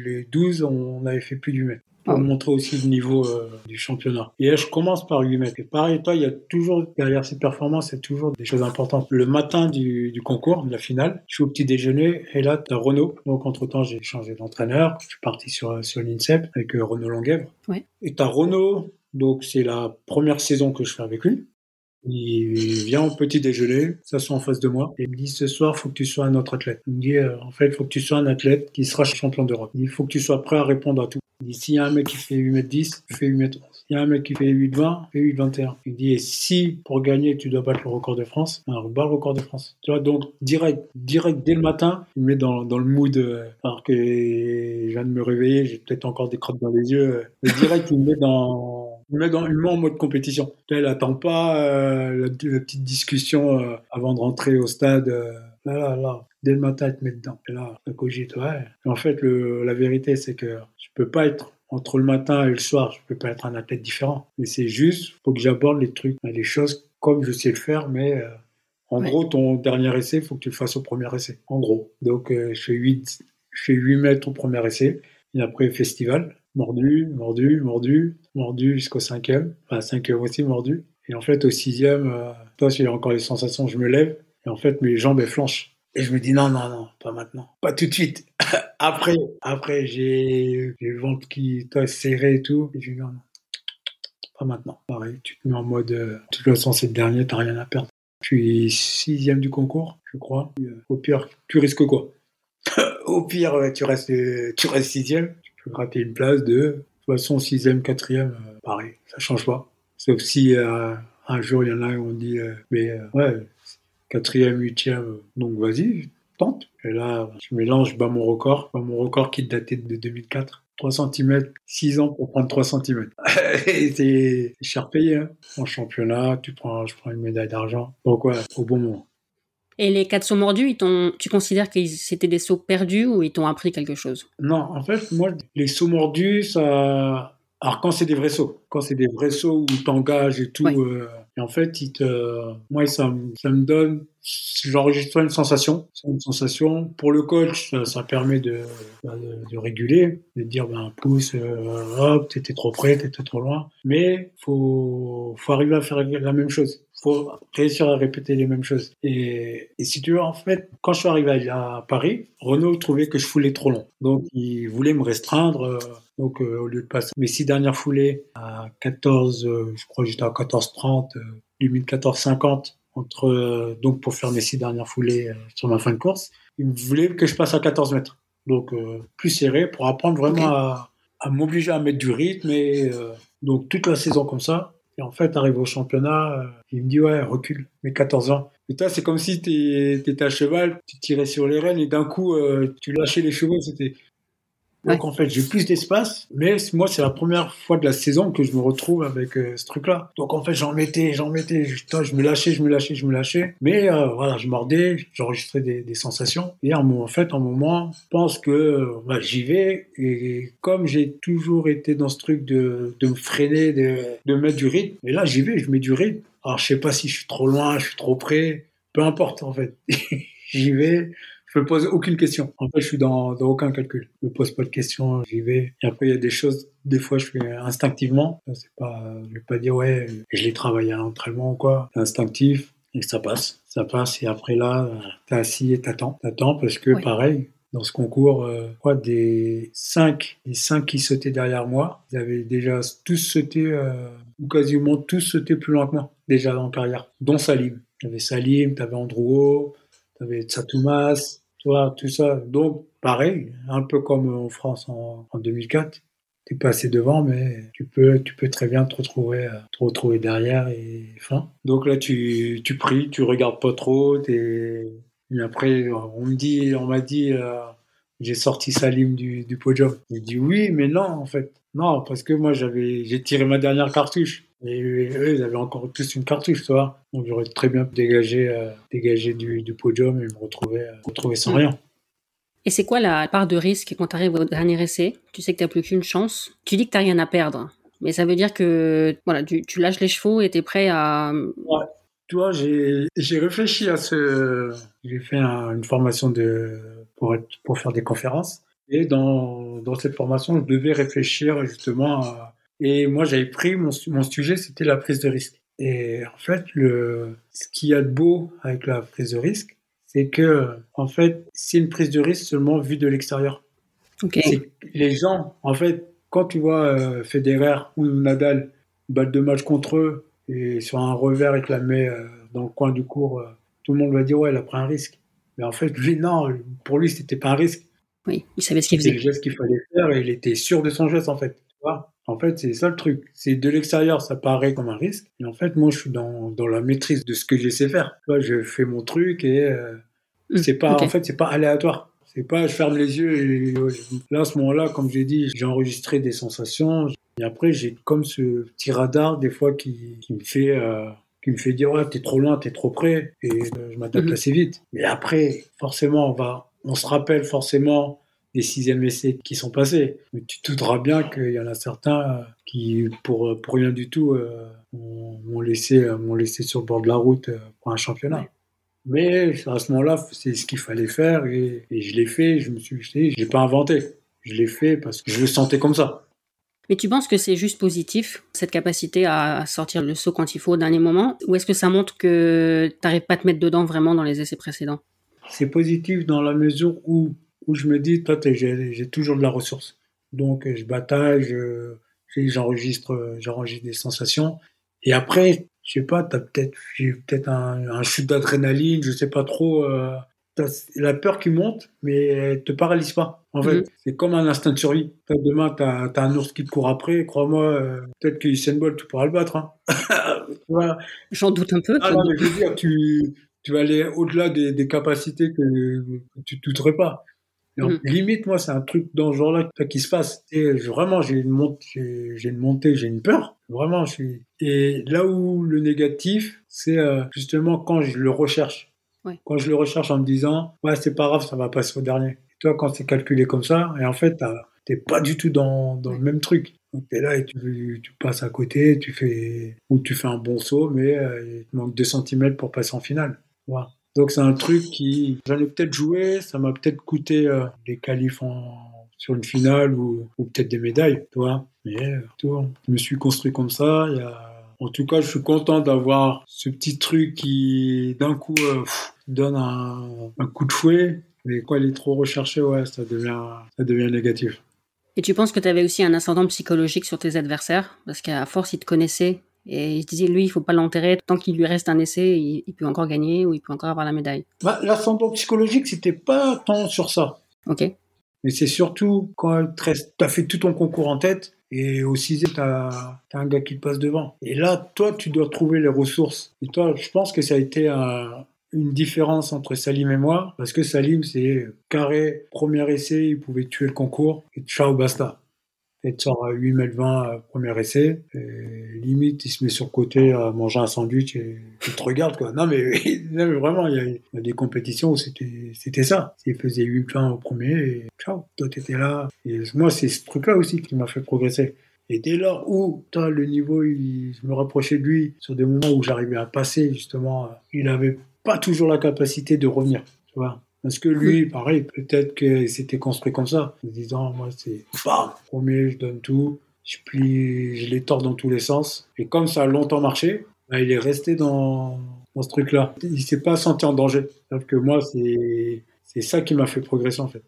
les 12, on avait fait plus de 8 mètres. Pour Ah. montrer aussi le niveau euh, du championnat. Et là, je commence par 8 mètres. Et pareil, toi, il y a toujours, derrière ces performances, il y a toujours des choses importantes. Le matin du, du concours, de la finale, je suis au petit déjeuner et là, tu as Renaud. Donc, entre-temps, j'ai changé d'entraîneur. Je suis parti sur, sur l'INSEP avec euh, Renaud Longuèvre. Ouais. Et tu as Renaud. Donc, c'est la première saison que je fais avec lui. Il vient au petit déjeuner, s'assoit en face de moi et il me dit ce soir, faut que tu sois un autre athlète. Il me dit euh, en fait, il faut que tu sois un athlète qui sera champion d'Europe. Il faut que tu sois prêt à répondre à tout. Il dit s'il y a un mec qui fait 8 mètres 10, fais 8 mètres 11. S'il y a un mec qui fait 8 20, fais 8 21. Il dit et si pour gagner tu dois battre le record de France, alors bat le record de France. Tu vois donc direct, direct dès le matin, il me met dans, dans le mood euh, alors que je viens de me réveiller, j'ai peut-être encore des crottes dans les yeux. euh, direct il me met dans il me met dans, il me met en mode compétition. Elle attend pas euh, la, la petite discussion euh, avant de rentrer au stade. euh, là, là, là. Dès le matin, elle te met dedans. Et là, ça cogite, ouais. Et en fait, le, la vérité, c'est que je peux pas être entre le matin et le soir, je peux pas être un athlète différent. Mais c'est juste, faut que j'aborde les trucs, les choses comme je sais le faire, mais en Ouais. gros, ton dernier essai, faut que tu le fasses au premier essai. En gros. Donc, je fais 8, je fais 8 mètres au premier essai. Et après, festival. Mordu, mordu, mordu, mordu jusqu'au cinquième. Enfin, cinquième aussi, mordu. Et en fait, au sixième, euh, toi, j'ai encore les sensations, je me lève. Et en fait, mes jambes, elles flanchent. Et je me dis, non, non, non, pas maintenant. Pas tout de suite. après, après, j'ai le ventre qui, toi, serré et tout. Et je dis, non, non. Pas maintenant. Pareil, tu te mets en mode, euh, de toute façon, c'est le dernier, t'as rien à perdre. Je suis sixième du concours, je crois. Euh, Au pire, tu risques quoi? Au pire, tu restes, euh, tu restes sixième. Tu peux gratter une place de toute façon, sixième, quatrième, euh, pareil, ça change pas. Sauf si euh, un jour il y en a qui ont dit, euh, mais ouais, quatrième, huitième, donc vas-y, tente. Et là, je mélange, je bats mon record, je bats mon record qui datait de 2004. 3 cm, 6 ans pour prendre 3 cm. c'est c'est cher payé. Hein. En championnat, tu prends, je prends une médaille d'argent. Donc ouais, au bon moment. Et les quatre sauts mordus, ils t'ont- tu considères que c'était des sauts perdus ou ils t'ont appris quelque chose? Non, en fait, moi, les sauts mordus, ça. Alors, quand c'est des vrais sauts, quand c'est des vrais sauts où t'engages et tout, Ouais. euh, et en fait, il te... moi, ça, me- ça me donne, j'enregistre une sensation, c'est une sensation. Pour le coach, ça, ça permet de, bah, de, de réguler, de dire, ben, pousse, euh, hop, t'étais trop près, t'étais trop loin. Mais faut, faut arriver à faire la même chose. Faut réussir à répéter les mêmes choses. Et, et si tu veux, en fait, quand je suis arrivé à Paris, Renault trouvait que je foulais trop long. Donc, il voulait me restreindre. euh, donc, euh, au lieu de passer mes six dernières foulées à 14, euh, je crois que j'étais à 14,30, euh, limite 14,50, entre, donc pour faire mes six dernières foulées sur ma fin de course, il voulait que je passe à 14 mètres. donc plus serré, pour apprendre vraiment à, à m'obliger à mettre du rythme. Et donc toute la saison comme ça. Et en fait, arrive au championnat, il me dit ouais, recule, mais 14 ans. Et toi, c'est comme si tu étais à cheval, tu tirais sur les rênes et d'un coup, tu lâchais les chevaux. C'était donc en fait, j'ai plus d'espace, mais moi, c'est la première fois de la saison que je me retrouve avec euh, ce truc-là. Donc en fait, j'en mettais, j'en mettais, je, je me lâchais, je me lâchais, je me lâchais. Mais euh, voilà, je mordais, j'enregistrais des, des, sensations. Et en, fait, en moment, je pense que bah, j'y vais. Et comme j'ai toujours été dans ce truc de, de me freiner, de, de mettre du rythme, et là, j'y vais, je mets du rythme. Alors je sais pas si je suis trop loin, je suis trop près, peu importe en fait. j'y vais je me pose aucune question. En fait, je suis dans, dans aucun calcul. Je me pose pas de questions, j'y vais. Et après, il y a des choses, des fois, je fais instinctivement. C'est pas, je vais pas dire, ouais, je l'ai travaillé à l'entraînement ou quoi. C'est instinctif. Et ça passe. Ça passe. Et après, là, t'es assis et t'attends. T'attends parce que, pareil, dans ce concours, euh, quoi, des cinq, les cinq qui sautaient derrière moi, ils avaient déjà tous sauté, euh, ou quasiment tous sauté plus loin que moi, déjà dans la carrière, dont Salim. T'avais Salim, t'avais Androuo, t'avais Tsatoumas, tu vois, tout ça. Donc, pareil, un peu comme en France en, en 2004, t'es passé devant, mais tu peux, tu peux très bien te retrouver, euh, te retrouver derrière et fin. Donc là, tu, tu pries, tu regardes pas trop, t'es, et après, on me dit, on m'a dit, euh, j'ai sorti Salim du, podium. J'ai dit oui, mais non, en fait. Non, parce que moi, j'avais, j'ai tiré ma dernière cartouche. Et eux, ils avaient encore plus une cartouche, tu vois. Donc j'aurais très bien dégagé, euh, dégagé du, du, podium et me retrouver, euh, retrouver sans rien. Et c'est quoi la part de risque quand tu arrives au dernier essai? Tu sais que tu n'as plus qu'une chance. Tu dis que tu n'as rien à perdre. Mais ça veut dire que voilà, tu, tu lâches les chevaux et tu es prêt à. Ouais. Tu vois, j'ai réfléchi à ce. J'ai fait une formation de, pour, être, pour faire des conférences. Et dans, dans cette formation, je devais réfléchir justement à, et moi, j'avais pris mon, mon sujet, c'était la prise de risque. Et en fait, le, ce qu'il y a de beau avec la prise de risque, c'est que, en fait, c'est une prise de risque seulement vue de l'extérieur. Okay. Les gens, en fait, quand tu vois euh, Federer ou Nadal battre deux matchs contre eux et sur un revers, il te la met euh, dans le coin du cours, euh, tout le monde va dire ouais, il a pris un risque. Mais en fait, lui, non, pour lui, c'était pas un risque. Oui, il savait ce qu'il faisait. C'était le geste qu'il fallait faire et il était sûr de son geste, en fait. Tu vois? En fait, c'est ça le truc. C'est de l'extérieur, ça paraît comme un risque. Et en fait, moi, je suis dans, dans la maîtrise de ce que je sais faire. Là, je fais mon truc et euh, mmh, c'est pas, en fait, c'est pas aléatoire. C'est pas, je ferme les yeux et là, à ce moment-là, comme j'ai dit, j'ai enregistré des sensations. Et après, j'ai comme ce petit radar, des fois, qui, qui me fait, euh, qui me fait dire, ouais, t'es trop loin, t'es trop près. Et euh, je m'attaque mmh. assez vite. Mais après, forcément, on va, on se rappelle forcément des sixièmes essais qui sont passés. Mais tu te douteras bien qu'il y en a certains qui, pour, pour rien du tout, euh, m'ont laissé, laissé sur le bord de la route euh, pour un championnat. Mais à ce moment-là, c'est ce qu'il fallait faire et, je l'ai fait. Je me suis l'ai pas inventé. Je l'ai fait parce que je le sentais comme ça. Mais tu penses que c'est juste positif, cette capacité à sortir le saut quand il faut au dernier moment? Ou est-ce que ça montre que tu n'arrives pas à te mettre dedans vraiment dans les essais précédents? C'est positif dans la mesure où où je me dis, toi, j'ai toujours de la ressource. Donc, je bataille, j'enregistre, j'enregistre des sensations. Et après, je sais pas, t'as peut-être, j'ai peut-être un, un, chute d'adrénaline, je sais pas trop. Euh, la peur qui monte, mais elle te paralyse pas. En fait, mhm. c'est comme un instinct de survie. Demain, t'as as un ours qui te court après. Crois-moi, euh, peut-être que Usain Bolt, tu pourras le battre. Hein. J'en doute un peu. Ah, non, mais je veux dire, tu, tu vas aller au-delà des, des, capacités que, que tu douterais pas. Donc, mm. limite, moi, c'est un truc dans ce genre-là qui se passe. Et vraiment, j'ai une montée, j'ai une montée, j'ai une peur. Vraiment, je suis. Et là où le négatif, c'est euh, justement quand je le recherche. Ouais. Quand je le recherche en me disant, ouais, c'est pas grave, ça va passer au dernier. Et toi, quand c'est calculé comme ça, et en fait, t'es pas du tout dans, dans le même truc. Donc t'es là et tu, tu, passes à côté, tu fais ou tu fais un bon saut, mais euh, il te manque 2 cm pour passer en finale. Voilà. Donc c'est un truc qui, j'en ai peut-être joué, ça m'a peut-être coûté euh, des qualifs sur une finale ou, peut-être des médailles, tu vois. Mais euh, je me suis construit comme ça. En tout cas, je suis content d'avoir ce petit truc qui, d'un coup, euh, donne un, un, coup de fouet. Mais quand il est trop recherché, ouais, ça devient, ça devient négatif. Et tu penses que tu avais aussi un ascendant psychologique sur tes adversaires? Parce qu'à force, ils te connaissaient et il se disait, lui, il faut pas l'enterrer. Tant qu'il lui reste un essai, il, peut encore gagner ou il peut encore avoir la médaille. Bah, L'ascendant psychologique, c'était pas tant sur ça. Ok. Mais c'est surtout quand tu as fait tout ton concours en tête et au sixième, tu as, un gars qui te passe devant. Et là, toi, tu dois trouver les ressources. Et toi, je pense que ça a été une différence entre Salim et moi, parce que Salim, c'est carré, premier essai, il pouvait tuer le concours, et ciao, basta et tu sors à 8 mètres 20 premier essai. Limite, il se met sur le côté à manger un sandwich et il te regarde. Quoi. Non, mais, vraiment, il y, a, des compétitions où c'était ça. Il faisait 8 20 au premier et ciao, toi t'étais là. Et moi, c'est ce truc-là aussi qui m'a fait progresser. Et dès lors où le niveau, il, je me rapprochais de lui sur des moments où j'arrivais à passer, justement, il n'avait pas toujours la capacité de revenir. Tu vois parce que lui, pareil, peut-être qu'il s'était construit comme ça, en disant, moi, c'est, bam, premier, je donne tout, je plie, je les tords dans tous les sens. Et comme ça a longtemps marché, bah, il est resté dans, dans ce truc-là. Il s'est pas senti en danger. Sauf que moi, c'est, c'est ça qui m'a fait progresser, en fait.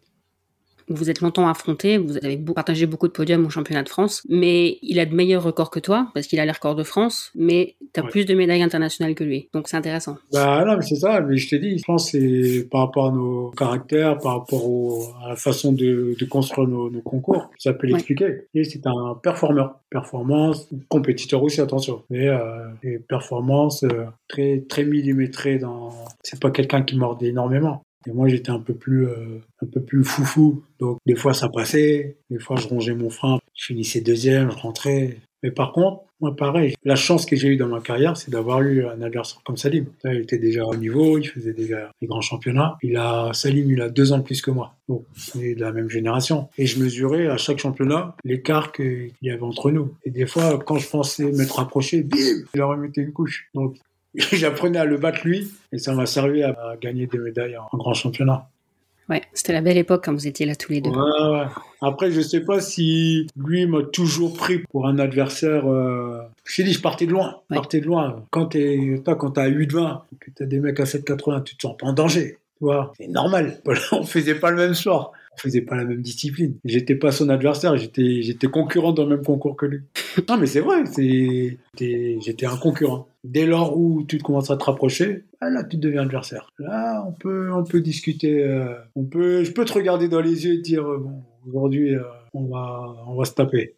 Vous êtes longtemps affronté, vous avez partagé beaucoup de podiums au championnat de France, mais il a de meilleurs records que toi, parce qu'il a les records de France, mais tu as plus de médailles internationales que lui. Donc c'est intéressant. Bah non, mais c'est ça, mais je t'ai dit, je pense c'est par rapport à nos caractères, par rapport à la façon de, construire nos, concours, ça peut l'expliquer. Et c'est un performeur. Performance, compétiteur aussi, attention. Mais euh, performance euh, très, très millimétrée dans. C'est pas quelqu'un qui mordait énormément. Et moi, j'étais un peu plus, euh, un peu plus foufou. Donc, des fois, ça passait. Des fois, je rongeais mon frein. Je finissais deuxième, je rentrais. Mais par contre, moi, pareil, la chance que j'ai eue dans ma carrière, c'est d'avoir eu un adversaire comme Salim. Il était déjà au niveau, il faisait déjà les grands championnats. Il a, Salim, il a deux ans de plus que moi. Donc, on est de la même génération. Et je mesurais à chaque championnat l'écart qu'il y avait entre nous. Et des fois, quand je pensais m'être approché, bim, il aurait mis une couche. Donc, j'apprenais à le battre lui et ça m'a servi à gagner des médailles en, grand championnat. Ouais, c'était la belle époque quand vous étiez là tous les deux. Ouais, Après, je sais pas si lui m'a toujours pris pour un adversaire. Euh... Je dit, je partais de loin. Partais de loin. Quand t'es, toi, quand t'as 8-20, que t'as des mecs à 7-80, tu te sens pas en danger. Tu vois, c'est normal. On faisait pas le même sport on faisait pas la même discipline. J'étais pas son adversaire, j'étais, j'étais concurrent dans le même concours que lui. non, mais c'est vrai, c'est, j'étais un concurrent. Dès lors où tu commences à te rapprocher, ah, là, tu deviens adversaire. Là, on peut, on peut discuter, euh, on peut, je peux te regarder dans les yeux et dire, euh, bon, aujourd'hui, euh, on va, on va se taper.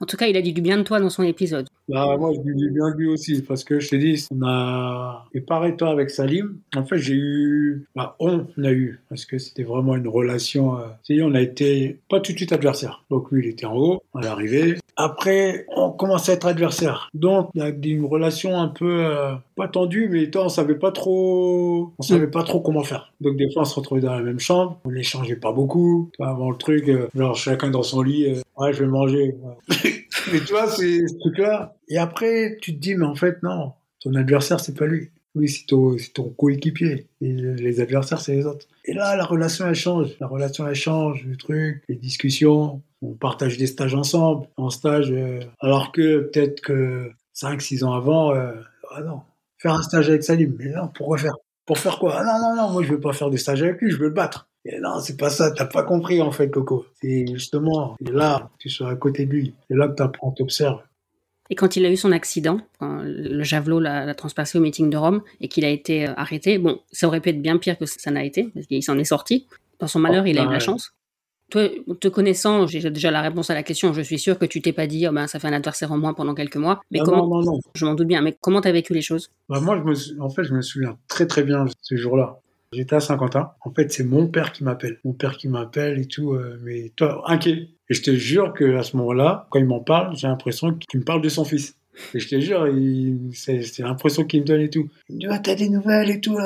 En tout cas, il a dit du bien de toi dans son épisode. Bah, moi, je dis bien lui aussi, parce que je t'ai dit, on a. Et pareil, toi, avec Salim, en fait, j'ai eu. Bah, on a eu, parce que c'était vraiment une relation. Euh... on a été pas tout de suite adversaires. Donc, lui, il était en haut, on est arrivé. Après, on commence à être adversaires. Donc, il y a une relation un peu. Euh, pas tendue, mais toi, on savait pas trop. On savait pas trop comment faire. Donc, des fois, on se retrouvait dans la même chambre, on n'échangeait pas beaucoup. Avant le truc, euh, genre, chacun dans son lit, euh, ouais, je vais manger. mais tu vois, c'est ce truc-là. Et après, tu te dis, mais en fait, non, ton adversaire, c'est pas lui. Lui, c'est ton, ton coéquipier. Et les adversaires, c'est les autres. Et là, la relation, elle change. La relation, elle change. Le truc, les discussions. On partage des stages ensemble. En stage, euh, alors que peut-être que 5-6 ans avant, euh, ah non, faire un stage avec Salim. Mais non, pourquoi faire Pour faire quoi? Ah non, non, non, moi, je veux pas faire des stages avec lui, je veux le battre. Et non, c'est pas ça, t'as pas compris en fait, Coco. C'est justement là, tu sois à côté de lui, c'est là que t'apprends, t'observes. Et quand il a eu son accident, quand le javelot l'a transpassé au meeting de Rome et qu'il a été euh, arrêté, bon, ça aurait pu être bien pire que ça n'a été, parce qu'il s'en est sorti. Dans son malheur, il a eu de la chance. Toi, te connaissant, j'ai déjà la réponse à la question. Je suis sûr que tu t'es pas dit, oh ben, ça fait un adversaire en moins pendant quelques mois. Mais ah comment non, non, non. Je m'en doute bien. Mais comment t'as vécu les choses? Bah Moi, je me, en fait, je me souviens très très bien ce jour-là. J'étais à Saint-Quentin. En fait, c'est mon père qui m'appelle. Mon père qui m'appelle et tout. Euh, mais toi, inquiet. Et je te jure que à ce moment-là, quand il m'en parle, j'ai l'impression qu'il me parle de son fils. Et je te jure, c'est l'impression qu'il me donne et tout. Il me dit, ah, t'as des nouvelles et tout.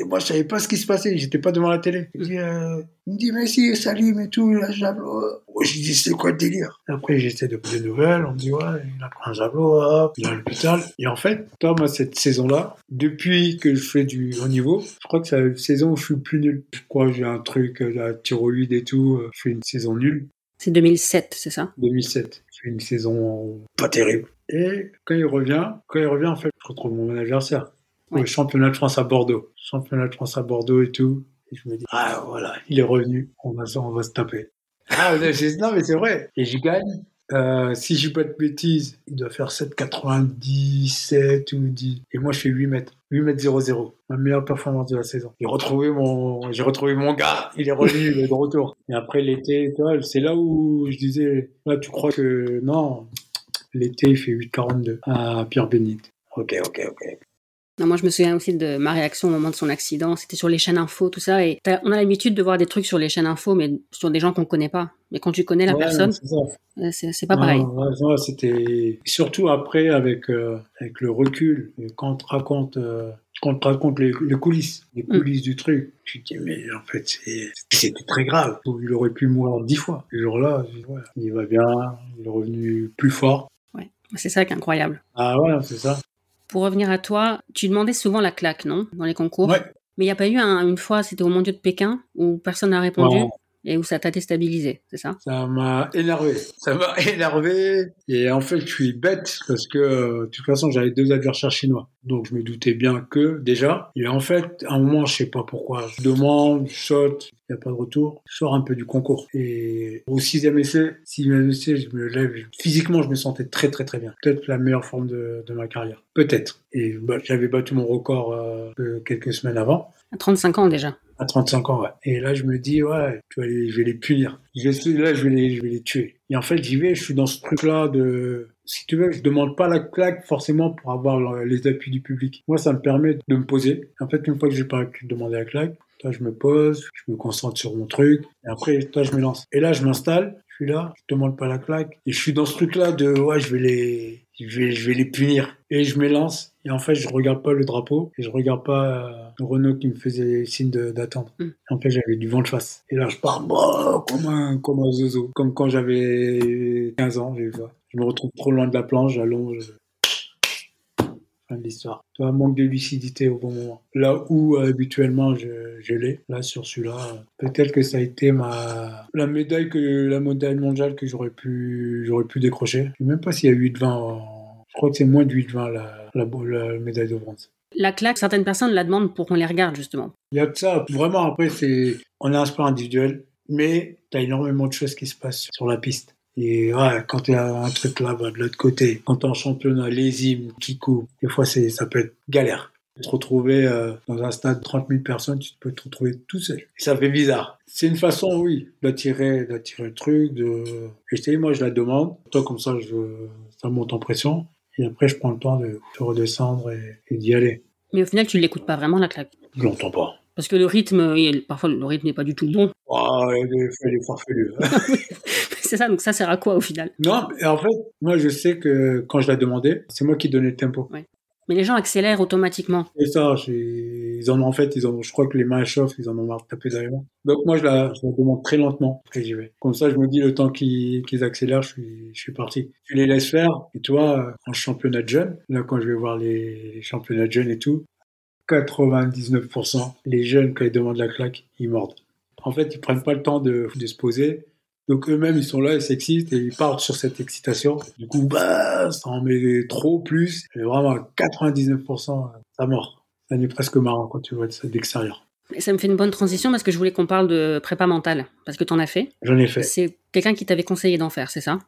Et moi, je savais pas ce qui se passait. J'étais pas devant la télé. Euh, il me dit, mais si, Salim et tout, il a javelot. je dis, c'est quoi le délire? Après, j'essaie de des nouvelles. On me dit, ouais, il a pris un javelot, hop, il est à l'hôpital. Et en fait, toi, moi, cette saison-là, depuis que je fais du haut niveau, je crois que c'est la saison où je suis plus nul. Je crois que j'ai un truc, euh, la thyroïde et tout. Euh, je fais une saison nulle. C'est 2007, c'est ça? 2007. Je fais une saison pas terrible. Et quand il revient, quand il revient, en fait, je retrouve mon adversaire le championnat de France à Bordeaux. Championnat de France à Bordeaux et tout. Et je me dis, ah voilà, il est revenu, on va, on va se taper. Ah non, mais c'est vrai. Et je gagne. Euh, si je dis pas de bêtises, il doit faire 7,97 ou 10. Et moi, je fais 8 mètres. 8 mètres 00. Ma meilleure performance de la saison. J'ai retrouvé mon, j'ai retrouvé mon gars. Il est revenu, il est de retour. Et après l'été, c'est là où je disais, là, tu crois que, non, l'été, il fait 8,42 à Pierre Bénite. Ok, ok, ok moi, je me souviens aussi de ma réaction au moment de son accident. C'était sur les chaînes info, tout ça. Et on a l'habitude de voir des trucs sur les chaînes info, mais sur des gens qu'on connaît pas. Mais quand tu connais la personne, euh, c'est pas pareil. c'était surtout après avec euh, avec le recul, quand on te raconte euh, quand te raconte les, coulisses, les mm. coulisses du truc. Tu te dis mais en fait c'était très grave. Il aurait pu mourir dix fois. Ce jour-là, il va bien, il est revenu plus fort. Ouais, c'est ça qui est incroyable. Ah ouais, c'est ça. Pour revenir à toi, tu demandais souvent la claque, non? Dans les concours? Ouais. Mais il n'y a pas eu une fois, c'était au Mondiaux de Pékin, où personne n'a répondu et où ça t'a déstabilisé, c'est ça? Ça m'a énervé. Ça m'a énervé. Et en fait, je suis bête parce que, de toute façon, j'avais deux adversaires chinois. Donc, je me doutais bien que, déjà. Et en fait, à un moment, je sais pas pourquoi, je demande, je saute, il n'y a pas de retour, je sors un peu du concours. Et au sixième essai, sixième essai, je me lève. Physiquement, je me sentais très, très, très bien. Peut-être la meilleure forme de, de ma carrière. Peut-être. Et bah, j'avais battu mon record euh, quelques semaines avant. À 35 ans déjà. À 35 ans, ouais. Et là, je me dis, ouais, tu vois, je vais les punir. Je suis, là, je vais les, je vais les tuer. Et en fait, j'y vais, je suis dans ce truc-là de, si tu veux, je demande pas la claque forcément pour avoir les appuis du public. Moi, ça me permet de me poser. En fait, une fois que j'ai pas demandé la claque, toi, je me pose, je me concentre sur mon truc, et après, toi, je me lance. Et là, je m'installe, je suis là, je demande pas la claque, et je suis dans ce truc-là de, ouais, je vais les, je vais, je vais les punir. Et je me lance. Et en fait, je regarde pas le drapeau. Et je regarde pas euh, Renault qui me faisait signe d'attendre. Mm. En fait, j'avais du vent de face. Et là, je pars bah, comme, un, comme un zozo. Comme quand j'avais 15 ans, j'ai. Je me retrouve trop loin de la planche, j'allonge. Fin de l'histoire. Un manque de lucidité au bon moment. Là où euh, habituellement je, je l'ai, là sur celui-là, peut-être que ça a été ma la médaille que la médaille mondiale que j'aurais pu j'aurais pu décrocher. Je sais même pas s'il y a 8-20. Je crois que c'est moins de 8-20 la, la, médaille de bronze. La claque, certaines personnes la demandent pour qu'on les regarde justement. Il y a de ça. Vraiment, après, c'est on a un sport individuel, mais tu as énormément de choses qui se passent sur la piste. Et ouais, quand il y a un truc là-bas de l'autre côté, quand en championnat, les hymnes qui coupent, des fois c'est, ça peut être galère. Te retrouver euh, dans un stade de 30 000 personnes, tu peux te retrouver tout seul. Et ça fait bizarre. C'est une façon, oui, d'attirer, d'attirer le truc, de, et je t'ai moi, je la demande. Toi, comme ça, je, ça monte en pression. Et après, je prends le temps de, redescendre et, d'y aller. Mais au final, tu l'écoutes pas vraiment, la claque? Je l'entends pas. Parce que le rythme, parfois le rythme n'est pas du tout bon. Ah, il est farfelu. c'est ça, donc ça sert à quoi au final? Non, en fait, moi je sais que quand je l'ai demandé, c'est moi qui donnais le tempo. Mais les gens accélèrent automatiquement. C'est ça, ils en ont en fait, ils ont, je crois que les mains chauffent, ils en ont marre de taper derrière. Donc moi je la, je la demande très lentement, après j'y vais. Comme ça je me dis le temps qu'ils accélèrent, je suis, je suis parti. Tu les laisses faire, et toi, en championnat de jeunes, là quand je vais voir les championnats de jeunes et tout, 99%, les jeunes quand ils demandent la claque, ils mordent. En fait, ils prennent pas le temps de, de se poser donc eux-mêmes, ils sont là, ils s'excitent et ils partent sur cette excitation. Du coup, bah, ça en met trop plus. Et vraiment, 99%, ça mort. Ça n'est presque marrant quand tu vois ça d'extérieur. Ça me fait une bonne transition parce que je voulais qu'on parle de prépa mentale. Parce que tu en as fait. J'en ai fait. C'est quelqu'un qui t'avait conseillé d'en faire, c'est ça?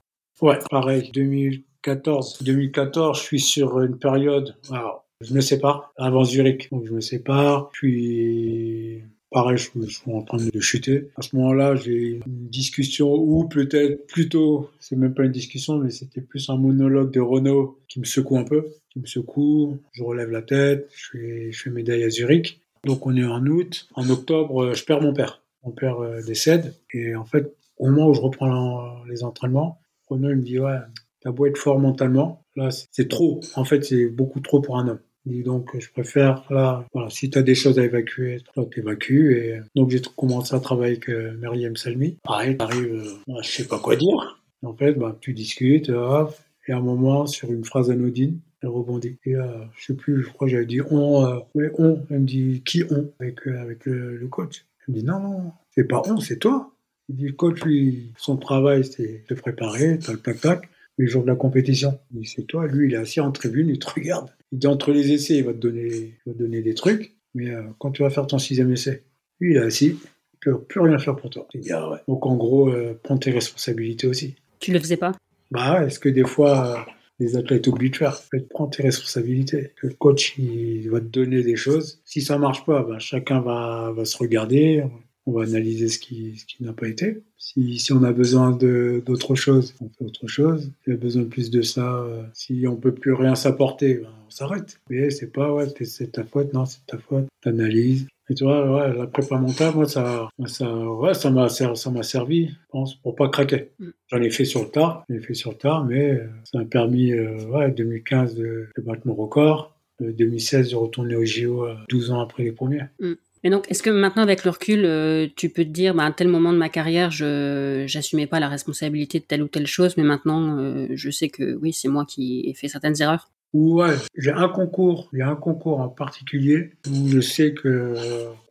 Ouais, pareil. 2014. 2014, je suis sur une période. Alors, je me sépare avant Zurich. Donc je me sépare. Puis pareil, je, suis en train de chuter. À ce moment-là, j'ai une discussion, ou peut-être plutôt, c'est même pas une discussion, mais c'était plus un monologue de Renault qui me secoue un peu, qui me secoue. Je relève la tête, je fais, je fais médaille à Zurich. Donc on est en août. En octobre, je perds mon père. Mon père euh, décède. Et en fait, au moment où je reprends les entraînements, Renault me dit, ouais, t'as beau être fort mentalement, là, c'est trop. En fait, c'est beaucoup trop pour un homme. Et donc, je préfère, là, voilà, si tu as des choses à évacuer, toi, t'évacues. Et donc, j'ai commencé à travailler avec euh, Myriam Salmi. Pareil, t'arrives, euh, je sais pas quoi dire. En fait, bah, tu discutes, hop, et à un moment, sur une phrase anodine, elle rebondit. Et euh, je sais plus, je crois que j'avais dit on, euh, ouais, on. Elle me dit qui on avec, euh, avec le, le, coach. Elle me dit non, non, c'est pas on, c'est toi. Il dit le coach, lui, son travail, c'est de préparer, tac, tac, tac les jours de la compétition. Il dit, c'est toi, lui, il est assis en tribune, il te regarde. Il dit, entre les essais, il va te donner, il va te donner des trucs, mais euh, quand tu vas faire ton sixième essai, lui, il est assis, il peut plus rien faire pour toi. Il dit, ah ouais. Donc, en gros, euh, prends tes responsabilités aussi. Tu le faisais pas? Bah, est-ce que des fois, les athlètes oublient de faire Prends tes responsabilités. Le coach, il va te donner des choses. Si ça marche pas, bah, chacun va, va se regarder. On va analyser ce qui, ce qui n'a pas été. Si, si on a besoin d'autre chose, on fait autre chose. Si on a besoin de plus de ça, euh, si on peut plus rien s'apporter, ben, on s'arrête. Mais c'est pas, ouais, c'est ta faute, non, c'est ta faute. T'analyses, et tu vois, ouais, la prépa mentale, moi, ça, ça, ouais, ça m'a, ça m'a servi, je pense, pour pas craquer. Mm. J'en ai fait sur le tard, j'en ai fait sur le tard, mais euh, ça m'a permis, euh, ouais, 2015 de, de, battre mon record, 2016 de retourner au JO 12 ans après les premiers. Mm. Et donc, est-ce que maintenant, avec le recul, euh, tu peux te dire, bah, à tel moment de ma carrière, je n'assumais pas la responsabilité de telle ou telle chose, mais maintenant, je sais que oui, c'est moi qui ai fait certaines erreurs? Ouais, j'ai un concours, il y a un concours en particulier où je sais que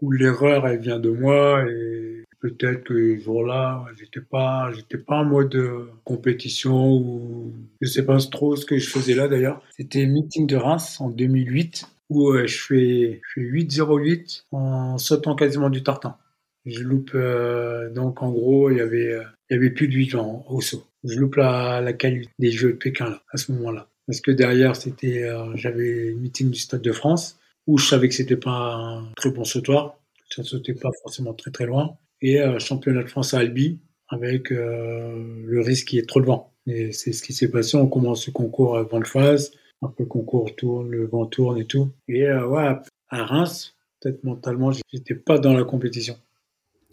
l'erreur elle vient de moi et peut-être que ce jour-là, j'étais pas, j'étais pas en mode compétition ou je sais pas trop ce que je faisais là d'ailleurs. C'était meeting de Reims en 2008 où je fais, je fais 8-0-8 en sautant quasiment du tartan. Je loupe euh, donc en gros il y avait il y avait plus de 8 ans au saut. Je loupe la, la qualité des Jeux de Pékin là, à ce moment-là parce que derrière c'était euh, j'avais le meeting du Stade de France où je savais que c'était pas un très bon sautoir, ça sautait pas forcément très très loin et euh, championnat de France à Albi avec euh, le risque qui est trop loin. Et c'est ce qui s'est passé. On commence le concours avant le phase, après le concours tourne, le vent tourne et tout. Et ouais, à Reims, peut-être mentalement, j'étais pas dans la compétition.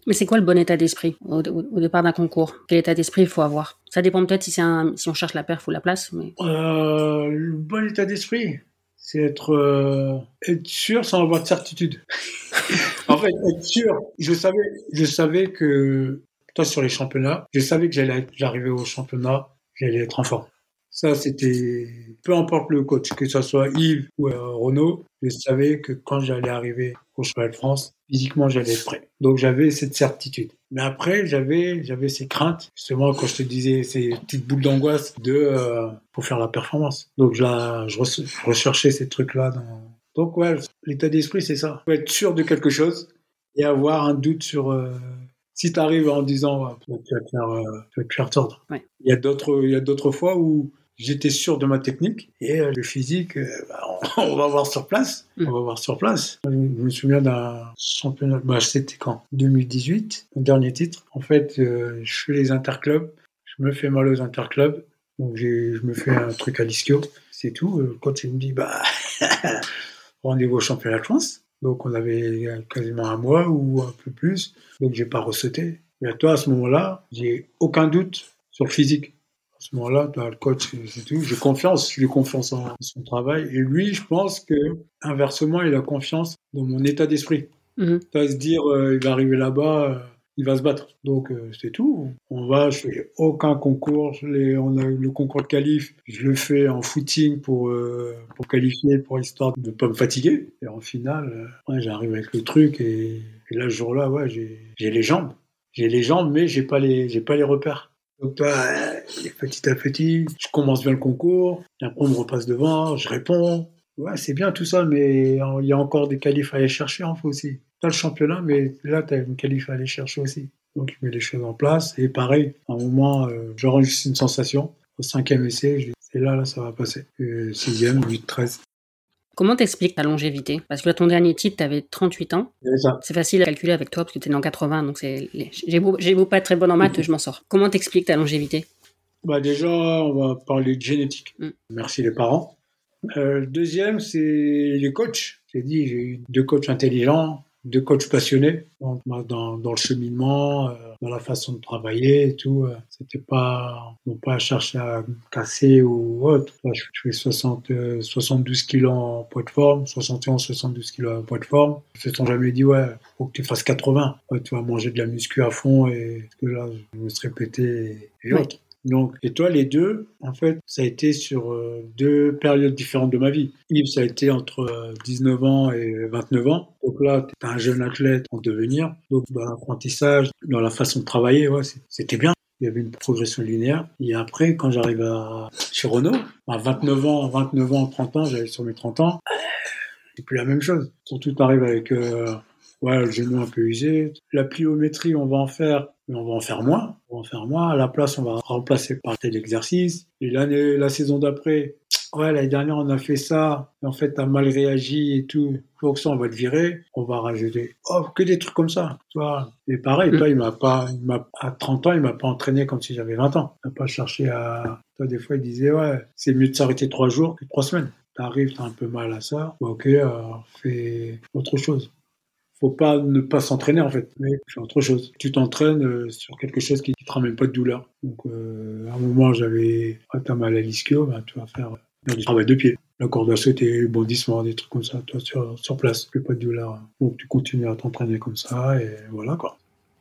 Mais c'est quoi le bon état d'esprit au, départ d'un concours? Quel état d'esprit il faut avoir? Ça dépend peut-être si, si on cherche la perf ou la place. Mais... Euh, le bon état d'esprit, c'est être, euh, être sûr sans avoir de certitude. en fait, être sûr. Je savais, je savais que, toi sur les championnats, je savais que j'allais j'arrivais au championnat, j'allais être en forme. Ça, c'était, peu importe le coach, que ce soit Yves ou euh, Renaud, je savais que quand j'allais arriver au championnat de France, physiquement, j'allais être prêt. Donc, j'avais cette certitude. Mais après, j'avais, j'avais ces craintes, justement, quand je te disais ces petites boules d'angoisse de, euh, pour faire la performance. Donc, je, je recherchais ces trucs-là dans, donc, ouais, l'état d'esprit, c'est ça. Faut être sûr de quelque chose et avoir un doute sur, euh, si tu arrives en disant, tu, vas te faire, tu vas te faire tordre. Ouais. Il y a d'autres, il y a d'autres fois où j'étais sûr de ma technique et euh, le physique, euh, bah, on, va voir sur place. Mm. On va voir sur place. Je me souviens d'un championnat, bah, c'était quand? 2018, mon dernier titre. En fait, euh, je fais les interclubs, je me fais mal aux interclubs, donc je me fais un truc à l'ischio, c'est tout. Le coach il me dit, bah, rendez-vous au championnat de France. Donc on avait quasiment un mois ou un peu plus, donc j'ai pas ressauté. Et à toi, à ce moment-là, j'ai aucun doute sur le physique ce moment-là, le coach, c'est tout. J'ai confiance, j'ai confiance en son travail. Et lui, je pense que, inversement, il a confiance dans mon état d'esprit. Mm Il va se dire, euh, il va arriver là-bas, euh, il va se battre. Donc, euh, c'est tout. On va, je fais aucun concours. Les, on a le concours de qualif, je le fais en footing pour, pour qualifier, pour histoire de ne pas me fatiguer. Et en finale, ouais, j'arrive avec le truc. Et, et là, ce jour-là, ouais, j'ai les jambes. J'ai les jambes, mais j'ai pas les, j'ai pas les repères. Donc toi, petit à petit, je commence bien le concours, et après on me repasse devant, je réponds. Ouais, c'est bien tout ça, mais il y a encore des qualifs à aller chercher en fait aussi. T'as le championnat, mais là, tu as une qualif à aller chercher aussi. Donc je mets les choses en place. Et pareil, à un moment, euh, j'enregistre une sensation. Au cinquième essai, je dis, c'est là, là, ça va passer. sixième, 8, 13. Comment t'expliques ta longévité? Parce que là, ton dernier titre, tu avais 38 ans. C'est facile à calculer avec toi parce que tu es dans 80, donc j'ai beau, beau pas être très bon en maths, je m'en sors. Comment t'expliques ta longévité? Bah Déjà, on va parler de génétique. Mm. Merci les parents. Euh, deuxième, c'est les coachs. J'ai dit, j'ai eu deux coachs intelligents, deux coachs passionnés dans, dans, le cheminement, euh, dans la façon de travailler et tout. Euh, c'était pas, non pas chercher à casser ou autre. je, fais 60, 72 kilos en poids de forme, 71, 72 kilos en poids de forme. Ils se sont jamais dit, ouais, faut que tu fasses 80. tu vas manger de la muscu à fond et que là, je me serais pété et autres. Donc, et toi, les deux, en fait, ça a été sur euh, deux périodes différentes de ma vie. Yves, ça a été entre 19 euh, ans et 29 ans. Donc là, tu es un jeune athlète en devenir. Donc, dans l'apprentissage, dans la façon de travailler, c'était bien. Il y avait une progression linéaire. Et après, quand j'arrive à chez Renault, à 29 ans, 29 ans, 30 ans, j'allais sur mes 30 ans, c'est plus la même chose. Surtout, tu arrives avec euh, le genou un peu usé. La pliométrie, on va en faire mais on va en faire moins. On va en faire moins. À la place, on va remplacer par tel exercice. Et l'année, la saison d'après, ouais, l'année dernière, on a fait ça. Et en fait, t'as mal réagi et tout. Donc ça, on va le virer. On va rajouter. Oh, que des trucs comme ça. Tu vois. Et pareil, toi, il m'a pas, il m'a, à 30 ans, il m'a pas entraîné comme si j'avais 20 ans. Il m'a pas cherché à, toi, des fois, il disait, ouais, c'est mieux de s'arrêter trois jours que trois semaines. T'arrives, t'as un peu mal à ça. Ok, euh, fais autre chose faut pas ne pas s'entraîner en fait, mais fais autre chose. Tu t'entraînes euh, sur quelque chose qui ne te ramène pas de douleur. Donc euh, à un moment j'avais t'as mal à l'ischio, ben, tu vas faire du travail de pied. La corde à sauter, bondissement, des trucs comme ça, toi sur, sur place, plus pas de douleur. Donc tu continues à t'entraîner comme ça et voilà quoi.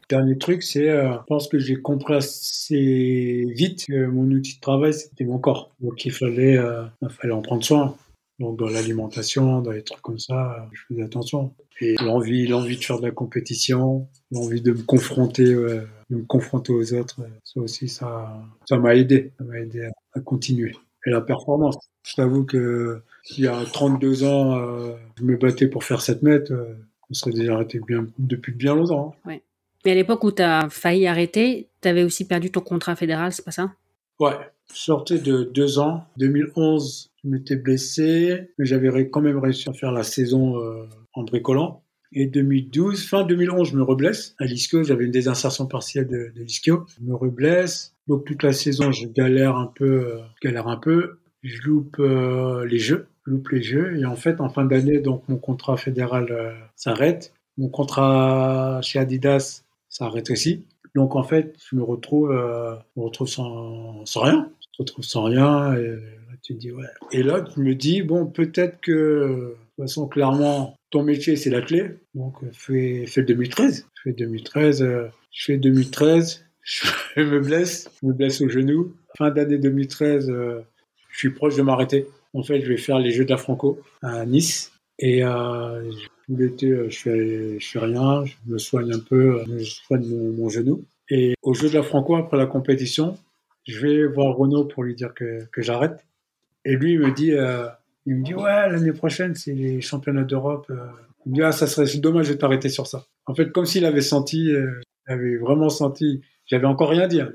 Dernier truc, c'est, euh, je pense que j'ai compris assez vite que mon outil de travail, c'était mon corps. Donc il fallait, euh, il fallait en prendre soin. Donc dans l'alimentation, dans les trucs comme ça, je faisais attention. Et l'envie, l'envie de faire de la compétition, l'envie de me confronter, de me confronter aux autres, ça aussi, ça, ça m'a aidé, ça m'a aidé à, continuer. Et la performance. Je t'avoue que il y a 32 ans, euh, je me battais pour faire 7 mètres, euh, on serait déjà arrêté bien, depuis bien longtemps. Hein. Ouais. Mais à l'époque où tu as failli arrêter, tu avais aussi perdu ton contrat fédéral, c'est pas ça? Ouais, sortais de deux ans. 2011, je m'étais blessé, mais j'avais quand même réussi à faire la saison euh, en bricolant. Et 2012, fin 2011, je me reblesse à l'ischio. J'avais une désinsertion partielle de, de l'ischio. Je me reblesse. Donc toute la saison, je galère un peu, euh, galère un peu. Je loupe euh, les jeux, je loupe les jeux. Et en fait, en fin d'année, donc mon contrat fédéral s'arrête. Mon contrat chez Adidas s'arrête aussi. Donc en fait, je me retrouve, euh, me retrouve sans rien. Je me retrouve sans rien. Et tu te dis, ouais. Et là, tu me dis, bon, peut-être que, de toute façon, clairement, ton métier, c'est la clé. Donc, fais, fais 2013. Je fais 2013. Euh, je fais 2013. Je me blesse. Je me blesse au genou. Fin d'année 2013, euh, je suis proche de m'arrêter. En fait, je vais faire les Jeux de la Franco à Nice. Et euh, tout l'été, euh, je fais, je fais rien, je me soigne un peu, euh, je soigne mon, genou. Et au jeu de la Franco, après la compétition, je vais voir Renaud pour lui dire que, que j'arrête. Et lui, il me dit, euh, il me dit, ouais, l'année prochaine, c'est les championnats d'Europe. Il me dit, ah, ça serait dommage de t'arrêter sur ça. En fait, comme s'il avait senti, il avait vraiment senti, j'avais encore rien dit.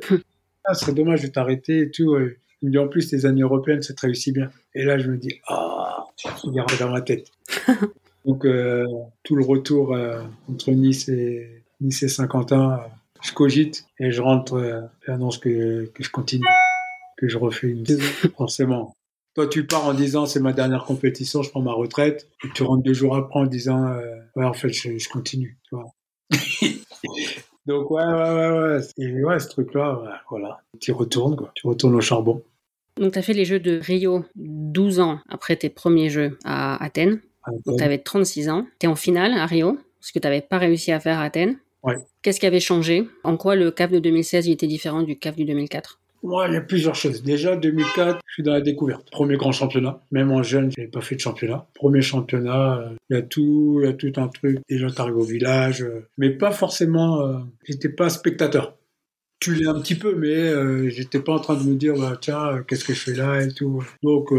Ah, ce serait dommage de t'arrêter et tout. Il me dit, en plus, les années européennes, c'est réussi bien. Et là, je me dis, ah, je garde dans ma tête. Donc euh, tout le retour euh, entre Nice et Nice et Saint-Quentin, euh, je cogite et je rentre et annonce que, que je continue, que je refais une saison, forcément. Toi, tu pars en disant c'est ma dernière compétition, je prends ma retraite, et tu rentres deux jours après en disant ouais en fait je, je continue, tu vois. Donc ouais ouais ouais ouais et ouais ce truc-là, voilà, tu retournes quoi, tu retournes au charbon. Donc tu as fait les Jeux de Rio 12 ans après tes premiers Jeux à Athènes. Donc, tu avais 36 ans. Tu es en finale à Rio, ce que tu n'avais pas réussi à faire à Athènes. Ouais. Qu'est-ce qui avait changé? En quoi le CAF de 2016 il était différent du CAF du 2004 Ouais, il y a plusieurs choses. Déjà, 2004, je suis dans la découverte. Premier grand championnat. Même en jeune, je n'avais pas fait de championnat. Premier championnat, euh, il y a tout, il y a tout un truc. Déjà, t'arrives au village, euh, mais pas forcément. Euh, j'étais pas spectateur tu l'es un petit peu, mais euh, j'étais pas en train de me dire bah, tiens qu'est-ce que je fais là et tout. Donc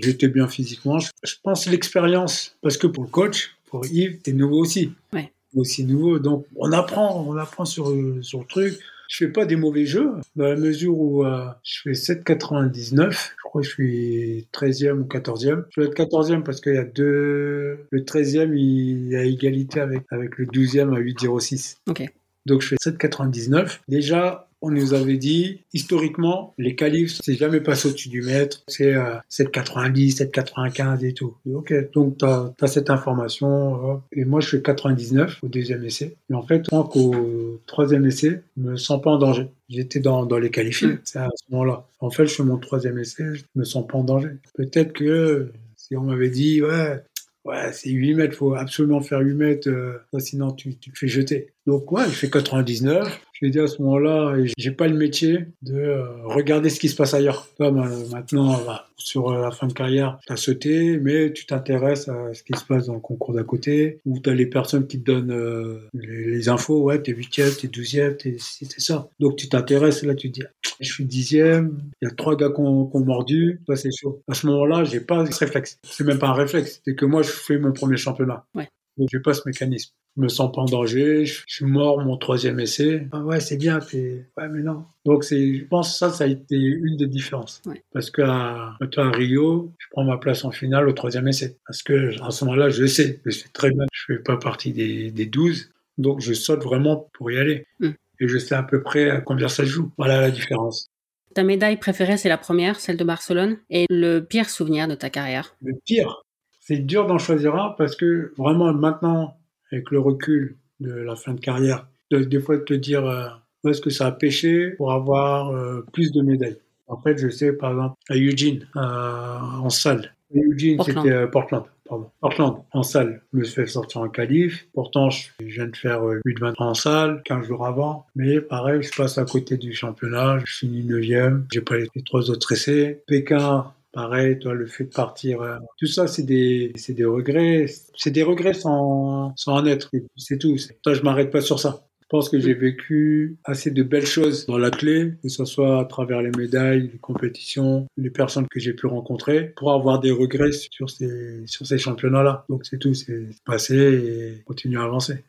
j'étais bien physiquement. Je, pense l'expérience parce que pour le coach, pour Yves, t'es nouveau aussi. Ouais. Aussi nouveau, donc on apprend, on apprend sur sur le truc. Je fais pas des mauvais jeux dans la mesure où euh, je fais 7,99. Je crois que je suis 13e ou 14e. Je vais être 14e parce qu'il y a deux. Le 13e, il a égalité avec, avec le 12e à 8,06. Ok. Donc je fais 7,99. Déjà, on nous avait dit, historiquement, les qualifs, c'est jamais passé au-dessus du mètre. C'est euh, 7,90, 7,95 et tout. Ok, donc tu as, cette information. Euh, et moi, je fais 99 au deuxième essai. Et en fait, moi, qu'au troisième essai, je me sens pas en danger. J'étais dans, dans les qualifiés, mm. c'est à ce moment-là. En fait, je fais mon troisième essai, je me sens pas en danger. Peut-être que si on m'avait dit, ouais, ouais, c'est 8 mètres, faut absolument faire 8 mètres, euh, sinon tu, tu te fais jeter. Donc ouais, je fais 99. Je lui dit à ce moment-là, j'ai pas le métier de euh, regarder ce qui se passe ailleurs. Toi, maintenant, bah, sur euh, la fin de carrière, tu as sauté, mais tu t'intéresses à ce qui se passe dans le concours d'à côté, ou tu as les personnes qui te donnent euh, les, infos, ouais, t'es huitième, t'es douzième, t'es c'est ça. Donc tu t'intéresses, là tu te dis, je suis dixième, il y a trois gars qui ont, mordu, toi c'est chaud. À ce moment-là, j'ai pas ce réflexe. C'est même pas un réflexe, c'est que moi je fais mon premier championnat. Ouais. Donc j'ai pas ce mécanisme. je me sens pas en danger, je suis mort mon troisième essai. Ah ouais, c'est bien, ouais, mais non. Donc c'est, je pense que ça, ça a été une des différences. Parce qu'à à Rio, je prends ma place en finale au troisième essai. Parce que à ce moment-là, je sais, je sais très bien, je fais pas partie des, des 12, donc je saute vraiment pour y aller. Hmm. Et je sais à peu près à combien ça joue. Voilà la différence. Ta médaille préférée, c'est la première, celle de Barcelone. Et le pire souvenir de ta carrière? Le pire C'est dur d'en choisir un parce que vraiment maintenant, avec le recul de la fin de carrière, des fois de te dire euh, où est-ce que ça a pêché pour avoir euh, plus de médailles? En fait, je sais par exemple à Eugene, en salle. Eugene, c'était Portland. Euh, pardon, Portland, en salle. Je me suis fait sortir en qualif. Pourtant, je viens de faire 8-20 en salle, 15 jours avant. Mais pareil, je passe à côté du championnat. Je finis 9e. J'ai pas les trois autres essais. Pékin, Pareil, toi, le fait de partir, euh, tout ça, c'est des, regrets. C'est des regrets sans, sans en être. C'est tout. Toi, je m'arrête pas sur ça. Je pense que j'ai vécu assez de belles choses dans la clé, que ce soit à travers les médailles, les compétitions, les personnes que j'ai pu rencontrer, pour avoir des regrets sur ces, sur ces championnats-là. Donc c'est tout, c'est passé et continuer à avancer.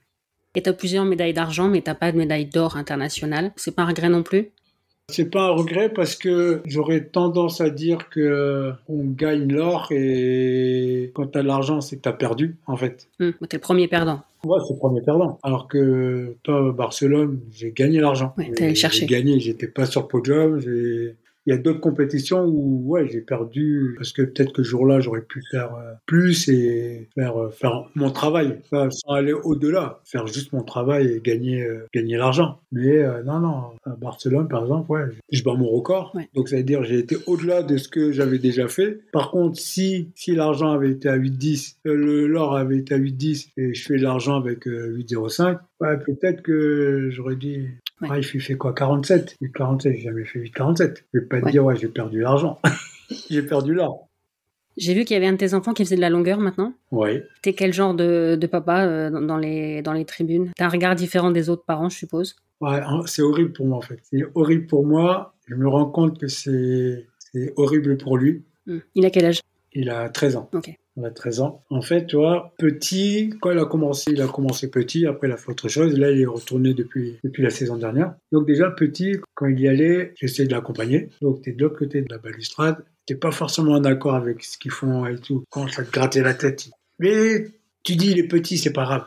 Et tu as plusieurs médailles d'argent, mais tu pas de médaille d'or internationale. C'est pas un regret non plus? C'est pas un regret parce que j'aurais tendance à dire que on gagne l'or et quand t'as l'argent, c'est que t'as perdu, en fait. Hum, t'es le premier perdant. Ouais, c'est le premier perdant. Alors que toi, Barcelone, j'ai gagné l'argent. Ouais, t'es allé chercher. J'ai gagné, j'étais pas sur podium, j'ai il y a d'autres compétitions où ouais, j'ai perdu parce que peut-être que ce jour-là, j'aurais pu faire euh, plus et faire, euh, faire mon travail, sans aller au-delà, faire juste mon travail et gagner, euh, gagner l'argent. Mais non, non, à Barcelone, par exemple, ouais, je bats mon record. Donc, ça veut dire j'ai été au-delà de ce que j'avais déjà fait. Par contre, si, si l'argent avait été à 8-10, l'or avait été à 8-10 et je fais l'argent avec 8-0-5, ouais, peut-être que j'aurais dit Ouais. il fait quoi 47 8,47, j'ai jamais fait 8,47. Je vais pas te dire, ouais, j'ai perdu l'argent. j'ai perdu là. J'ai vu qu'il y avait un de tes enfants qui faisait de la longueur maintenant. Oui. T'es quel genre de, de papa euh, dans, les, dans les tribunes? T'as un regard différent des autres parents, je suppose? Ouais, c'est horrible pour moi en fait. C'est horrible pour moi. Je me rends compte que c'est horrible pour lui. Hmm. Il a quel âge? Il a 13 ans. Ok on a 13 ans. En fait, tu vois, petit, quand il a commencé, il a commencé petit, après il a fait autre chose. Là, il est retourné depuis, depuis la saison dernière. Donc déjà, petit, quand il y allait, j'essayais de l'accompagner. Donc tu es de l'autre côté de la balustrade. Tu pas forcément d'accord avec ce qu'ils font et tout. Quand ça te grattait la tête. Mais tu dis, il est petit, c'est pas grave.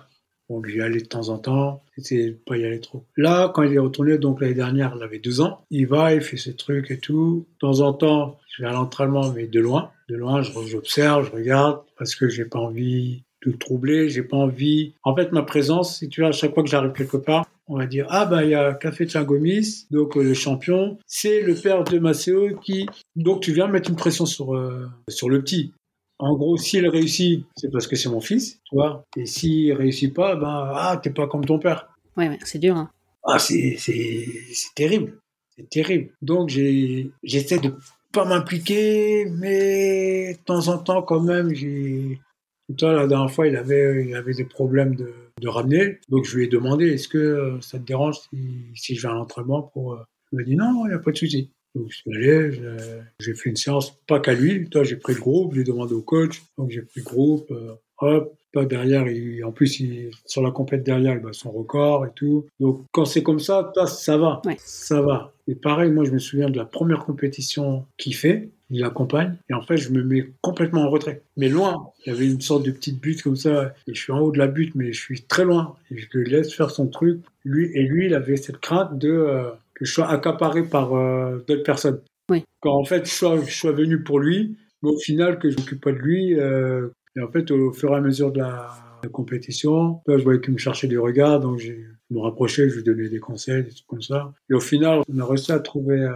On lui allait de temps en temps, c'est pas y aller trop. Là, quand il est retourné, donc l'année dernière, il avait deux ans, il va, il fait ses trucs et tout. De temps en temps, je vais à l'entraînement, mais de loin. De loin, j'observe, je regarde, parce que j'ai pas envie de le troubler, j'ai pas envie. En fait, ma présence, si tu vois, à chaque fois que j'arrive quelque part, on va dire ah ben il y a Café Tchangomis, donc euh, le champion, c'est le père de Maceo qui donc tu viens mettre une pression sur euh, sur le petit. En gros, s'il réussit, c'est parce que c'est mon fils, tu vois. Et s'il réussit pas, ben ah t'es pas comme ton père. Ouais, ouais c'est dur. Hein. Ah c'est c'est c'est terrible, c'est terrible. Donc j'ai j'essaie de pas m'impliquer, mais de temps en temps quand même, j'ai. La dernière fois, il avait, il avait des problèmes de, ramener. Donc, je lui ai demandé est-ce que euh, ça te dérange si, si je vais à l'entraînement pour. Euh, il m'a dit non, il n'y a pas de souci. Donc, je suis allé, j'ai fait une séance, pas qu'à lui. J'ai pris le groupe, j'ai demandé au coach. Donc, j'ai pris le groupe. Hop, pas derrière, il, en plus, il, sur la compète derrière, il bat son record et tout. Donc, quand c'est comme ça, ça va. Ça va. Et pareil, moi, je me souviens de la première compétition qu'il fait. Il accompagne. Et en fait, je me mets complètement en retrait. Mais loin. Il y avait une sorte de petite butte comme ça. Et je suis en haut de la butte, mais je suis très loin. Et je le laisse faire son truc. Lui, et lui, il avait cette crainte de, euh, que je sois accaparé par euh, d'autres personnes. Oui. Quand en fait, je sois, je sois venu pour lui, mais au final, que je m'occupe pas de lui, euh, et en fait, au fur et à mesure de la, compétition, je voyais qu'il me cherchait des regards, donc je me rapprochais, je lui donnais des conseils, des trucs comme ça. Et au final, on a réussi à trouver euh,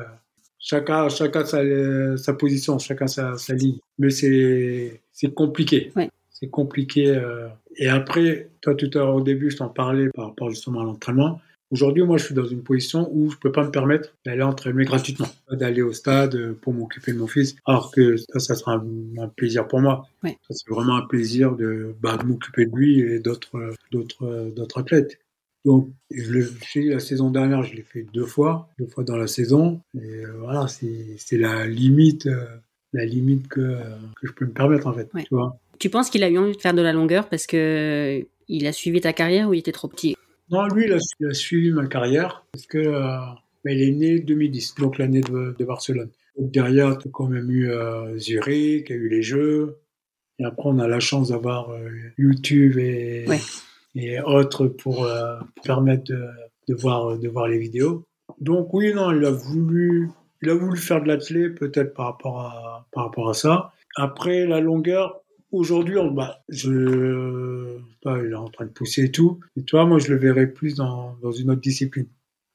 chacun, chacun sa, sa position, chacun sa, sa ligne. Mais c'est, compliqué. C'est compliqué. Euh. Et après, toi, tout à l'heure, au début, je t'en parlais par rapport justement à l'entraînement. Aujourd'hui, moi, je suis dans une position où je peux pas me permettre d'aller entraîner gratuitement, d'aller au stade pour m'occuper de mon fils, alors que ça, ça sera un, plaisir pour moi. Ouais. c'est vraiment un plaisir de, bah, de m'occuper de lui et d'autres, d'autres, d'autres athlètes. Donc, je l'ai fait la saison dernière, je l'ai fait deux fois, deux fois dans la saison. Et euh, voilà, c'est, la limite, euh, la limite que, que je peux me permettre en fait. Tu vois. Tu penses qu'il a eu envie de faire de la longueur parce que il a suivi ta carrière ou il était trop petit? Non, lui, il a, suivi ma carrière parce que euh, bah, il est né 2010, donc l'année de, Barcelone. derrière, tu as quand même eu euh, Zurich, il y a eu les Jeux. Et après, on a la chance d'avoir euh, YouTube et, et autres pour, permettre de, voir, de voir les vidéos. Donc oui, non, il a voulu, il a voulu faire de l'athlète peut-être par rapport à, par rapport à ça. Après, la longueur, aujourd'hui, bah, je, bah, il est en train de pousser et tout. Et toi, moi, je le verrais plus dans, dans une autre discipline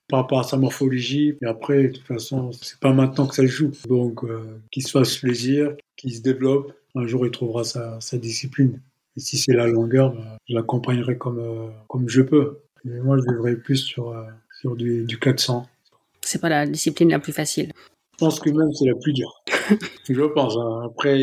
par rapport à sa morphologie. Et après, de toute façon, c'est pas maintenant que ça joue. Donc, euh, qu'il se fasse plaisir, qu'il se développe. Un jour, il trouvera sa, sa discipline. Et si c'est la longueur, bah, je l'accompagnerai comme, euh, comme je peux. Mais moi, je vivrai plus sur, euh, sur du, du 400. C'est pas la discipline la plus facile. Je pense que même c'est la plus dure. Je pense. Hein. Après,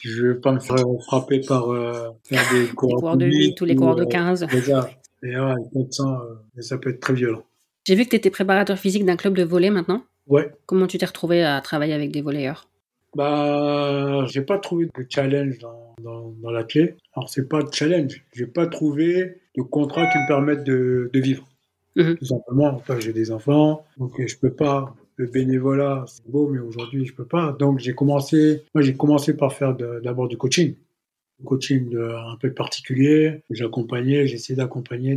je vais pas me faire frapper par euh, des coureurs, de 8 ou les coureurs de 15. Euh, ça. Et ouais, ça, euh, ça peut être très violent. J'ai vu que tu étais préparateur physique d'un club de volley maintenant. Ouais. Comment tu t'es retrouvé à travailler avec des volleyeurs? Bah, j'ai pas trouvé de challenge dans, dans, dans la clé. Alors, c'est pas de challenge. J'ai pas trouvé de contrat qui me permette de, de vivre. Mhm. Tout simplement, j'ai des enfants, donc je peux pas le bénévolat, c'est beau, mais aujourd'hui, je peux pas. Donc, j'ai commencé, moi, j'ai commencé par faire d'abord du coaching. coaching de, un peu particulier. J'accompagnais, j'essayais d'accompagner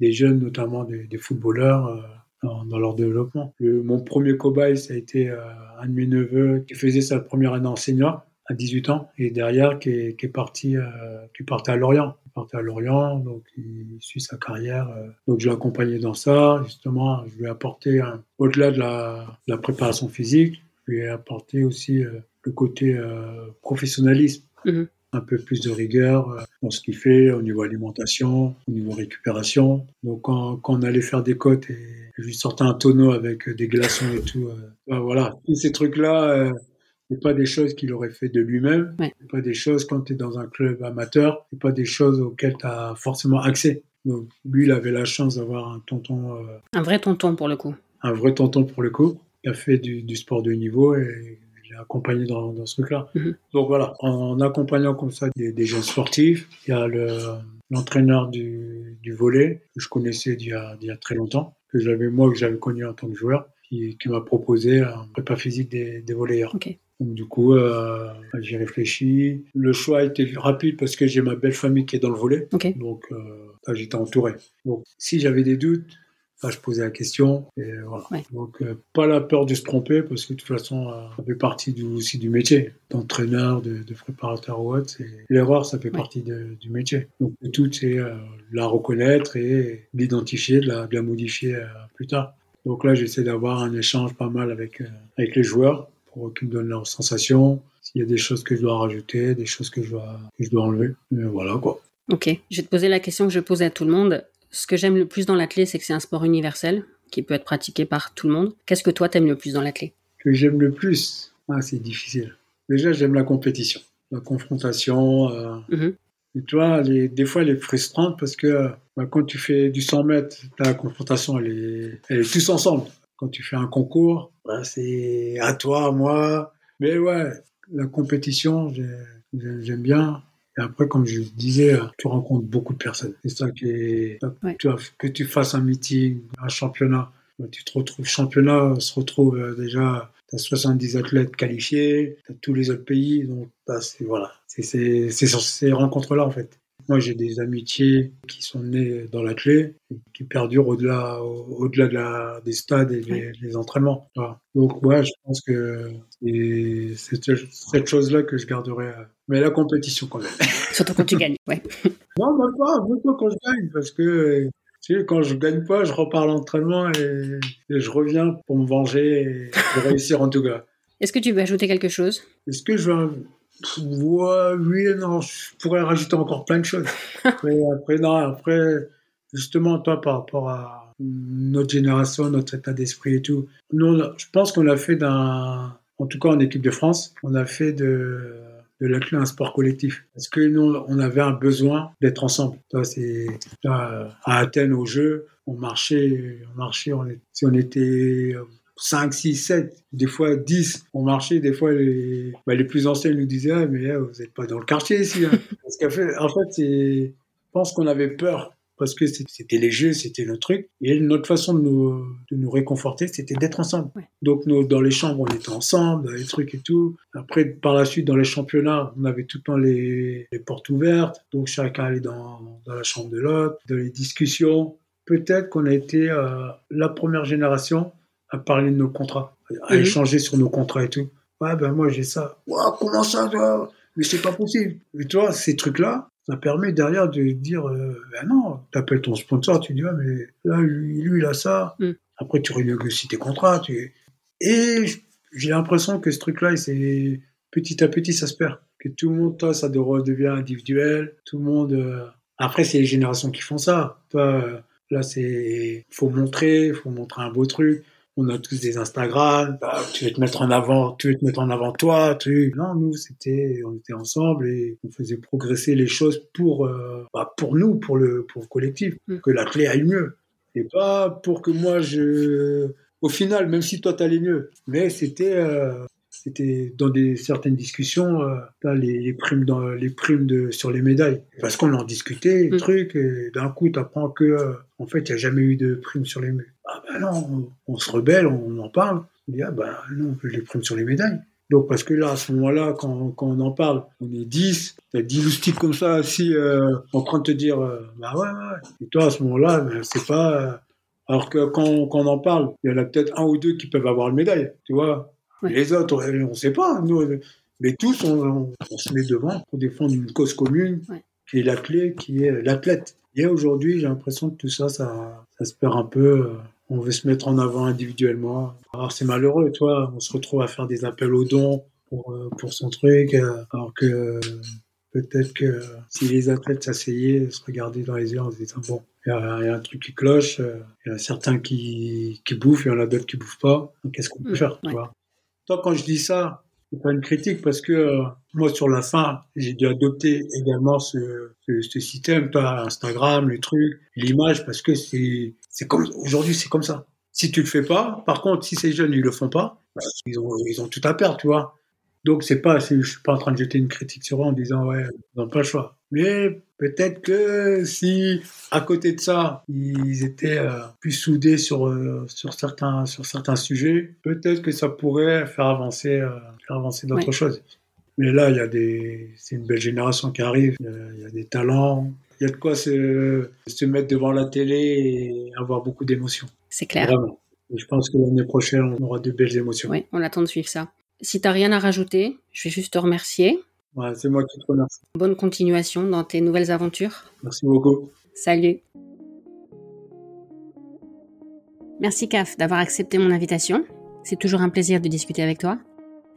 des, jeunes, notamment des, footballeurs, euh, dans, leur développement. Mon premier cobaye, ça a été euh, un de mes neveux qui faisait sa première année en senior à 18 ans et derrière qui est, parti, euh, qui partait à Lorient. Partait à Lorient, donc il suit sa carrière. Euh. donc je l'ai accompagné dans ça. Justement, je lui ai apporté, au-delà de la, la, préparation physique, je lui ai apporté aussi euh, le côté euh, professionnalisme. Mm-hmm. un peu plus de rigueur dans ce qu'il fait au niveau alimentation, au niveau récupération. Donc quand, quand on allait faire des côtes et je lui sortais un tonneau avec des glaçons et tout, ben voilà, tous ces trucs-là, c'est pas des choses qu'il aurait fait de lui-même. Ouais. C'est pas des choses quand tu es dans un club amateur. C'est pas des choses auxquelles tu as forcément accès. Donc lui, il avait la chance d'avoir un tonton. Euh, un vrai tonton pour le coup. Un vrai tonton pour le coup. qui a fait du, du sport de niveau et l'ai accompagné dans, dans ce truc-là. Mhm. Donc voilà, en, accompagnant comme ça des, des jeunes sportifs, il y a le, l'entraîneur du, du volet que je connaissais d'il y, a, y a très longtemps, que j'avais moi que j'avais connu en tant que joueur, qui, qui m'a proposé un prépa physique des, des volleyeurs. Okay. Donc, du coup, euh, j'ai réfléchi. Le choix a été rapide parce que j'ai ma belle famille qui est dans le volet. Donc, euh, j'étais entouré. Donc, si j'avais des doutes, là, je posais la question. Et voilà. Donc, euh, pas la peur de se tromper parce que de toute façon, euh, ça fait partie du, aussi du métier. D'entraîneur, de, de, préparateur ou autre. L'erreur, ça fait partie de, du métier. Donc, tout, c'est euh, la reconnaître et l'identifier, de la, de la modifier plus tard. Donc là, j'essaie d'avoir un échange pas mal avec, avec les joueurs pour qu'ils me donnent leurs sensations, s'il y a des choses que je dois rajouter, des choses que je dois, que je dois enlever. Et voilà quoi. Ok, je vais te poser la question que je pose à tout le monde. Ce que j'aime le plus dans l'athlète, c'est que c'est un sport universel qui peut être pratiqué par tout le monde. Qu'est-ce que toi t'aimes le plus dans l'athlète Que j'aime le plus ah, C'est difficile. Déjà, j'aime la compétition, la confrontation. Euh... Mm-hmm. Et les, des fois, elle est frustrante parce que bah, quand tu fais du 100 mètres, la confrontation, elle est, elle est tous ensemble. Quand tu fais un concours, bah, c'est à toi, à moi. Mais ouais, la compétition, j'aime bien. Et après, comme je disais, tu rencontres beaucoup de personnes. C'est ça qui est. Tu vois, que tu fasses un meeting, un championnat, bah, tu te retrouves. Championnat se retrouve euh, déjà. Tu as 70 athlètes qualifiés, tu as tous les autres pays. Donc, bah, c'est voilà. C'est ces rencontres-là, en fait. Moi, j'ai des amitiés qui sont nées dans la clé, qui perdurent au-delà, au-delà de la, des stades et des, entraînements. Donc, ouais, je pense que c'est cette chose-là que je garderai. Mais la compétition, quand même. Surtout quand tu gagnes, ouais. Non, même pas, même pas quand je gagne, parce que tu sais, quand je gagne pas, je repars à l'entraînement et, je reviens pour me venger et pour réussir en tout cas. Est-ce que tu veux ajouter quelque chose? Est-ce que je veux Ouais, oui non, je pourrais rajouter encore plein de choses. Après, après, non, après, justement, toi, par rapport à notre génération, notre état d'esprit et tout, nous, je pense qu'on a fait d'un, en tout cas en équipe de France, on a fait de, de l'athlète un sport collectif. Parce que nous, on avait un besoin d'être ensemble. Toi, c'est, à Athènes, au jeu, on marchait, on marchait, on, si on était 5, 6, 7, des fois 10. On marchait, des fois les, bah, les plus anciens nous disaient ah, mais eh, vous n'êtes pas dans le quartier ici. Hein. Parce qu'en fait, en fait c'est pense qu'on avait peur parce que c'était les jeux, c'était le truc. Et notre façon de nous, de nous réconforter, c'était d'être ensemble. Donc, nous, dans les chambres, on était ensemble, dans les trucs et tout. Après, par la suite, dans les championnats, on avait tout le temps les, les portes ouvertes. Donc, chacun allait dans, dans la chambre de l'autre, dans les discussions. Peut-être qu'on a été euh, la première génération à parler de nos contrats, à mhm. échanger sur nos contrats et tout. Ouais, ben moi j'ai ça. Ouais, comment ça, toi? Mais c'est pas possible. Mais toi, ces trucs-là, ça permet derrière de dire euh, ben non, t'appelles ton sponsor, tu dis ouais, mais là, lui, lui il a ça. Mm. Après, tu renégocies tes contrats. Tu... Et j'ai l'impression que ce truc-là, c'est petit à petit, ça se perd. Que tout le monde, toi, ça devient individuel. Tout le monde. Euh, après, c'est les générations qui font ça. Toi, euh, là, c'est faut montrer, faut montrer un beau truc on a tous des Instagram, bah, tu veux te mettre en avant, tu veux te mettre en avant toi, tu. Non, nous c'était, on était ensemble et on faisait progresser les choses pour, euh, bah, pour nous, pour le, pour le collectif, mm. que la clé aille mieux. Et pas pour que moi je, au final, même si toi t'allais mieux, mais c'était, euh, c'était dans des certaines discussions, euh, les, primes dans les primes de sur les médailles, parce qu'on en discutait, mm. truc, et d'un coup tu apprends que en fait il n'y a jamais eu de primes sur les médailles ah ben non, on, se rebelle, on, en parle. On dit, ah ben non, les prendre sur les médailles. Donc, parce que là, à ce moment-là, quand, quand, on en parle, on est 10, t'as 10 loustiques comme ça, assis, euh, en train de te dire, euh, bah ouais, ouais. Et toi, à ce moment-là, ben, c'est pas. Euh, alors que quand, quand, on en parle, il y en a peut-être un ou deux qui peuvent avoir le médaille, tu vois. Les autres, on ne sait pas. Nous, mais tous, on, se met devant pour défendre une cause commune, qui est la clé, qui est l'athlète. Et aujourd'hui, j'ai l'impression que tout ça, ça, ça se perd un peu on veut se mettre en avant individuellement. Alors c'est malheureux, toi, on se retrouve à faire des appels aux dons pour, euh, pour son truc, euh, alors que peut-être que si les athlètes s'asseyaient, se regardaient dans les yeux en se disant bon, il y, a un truc qui cloche, euh, il y en a certains qui, qui bouffent, il y en a d'autres qui bouffent pas, qu'est-ce qu'on peut mmh, faire, tu vois? Toi, quand je dis ça, c'est pas une critique parce que euh, moi sur la fin j'ai dû adopter également ce, ce, système pas Instagram les trucs l'image parce que c'est c'est comme aujourd'hui c'est comme ça. Si tu le fais pas par contre si ces jeunes ils le font pas bah, ils ont ils ont tout à perdre tu vois donc c'est pas je suis pas en train de jeter une critique sur eux en disant ouais ils n'ont pas le choix mais peut-être que si à côté de ça ils étaient euh, plus soudés sur euh, sur certains sur certains sujets, peut-être que ça pourrait faire avancer euh, faire avancer d'autres choses. Mais là, il y a des c'est une belle génération qui arrive, il y, a des talents, il y a de quoi se, se mettre devant la télé et avoir beaucoup d'émotions. C'est clair. Vraiment. je pense que l'année prochaine, on aura de belles émotions. Oui, on attend de suivre ça. Si tu n'as rien à rajouter, je vais juste te remercier c'est moi qui te remercie. Bonne continuation dans tes nouvelles aventures. Merci beaucoup. Salut. Merci CAF d'avoir accepté mon invitation. C'est toujours un plaisir de discuter avec toi.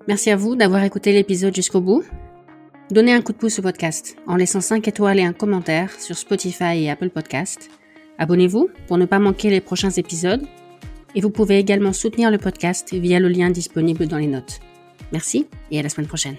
Merci à vous d'avoir écouté l'épisode jusqu'au bout. Donnez un coup de pouce au podcast en laissant 5 étoiles et un commentaire sur Spotify et Apple Podcast. Abonnez-vous pour ne pas manquer les prochains épisodes. Et vous pouvez également soutenir le podcast via le lien disponible dans les notes. Merci et à la semaine prochaine.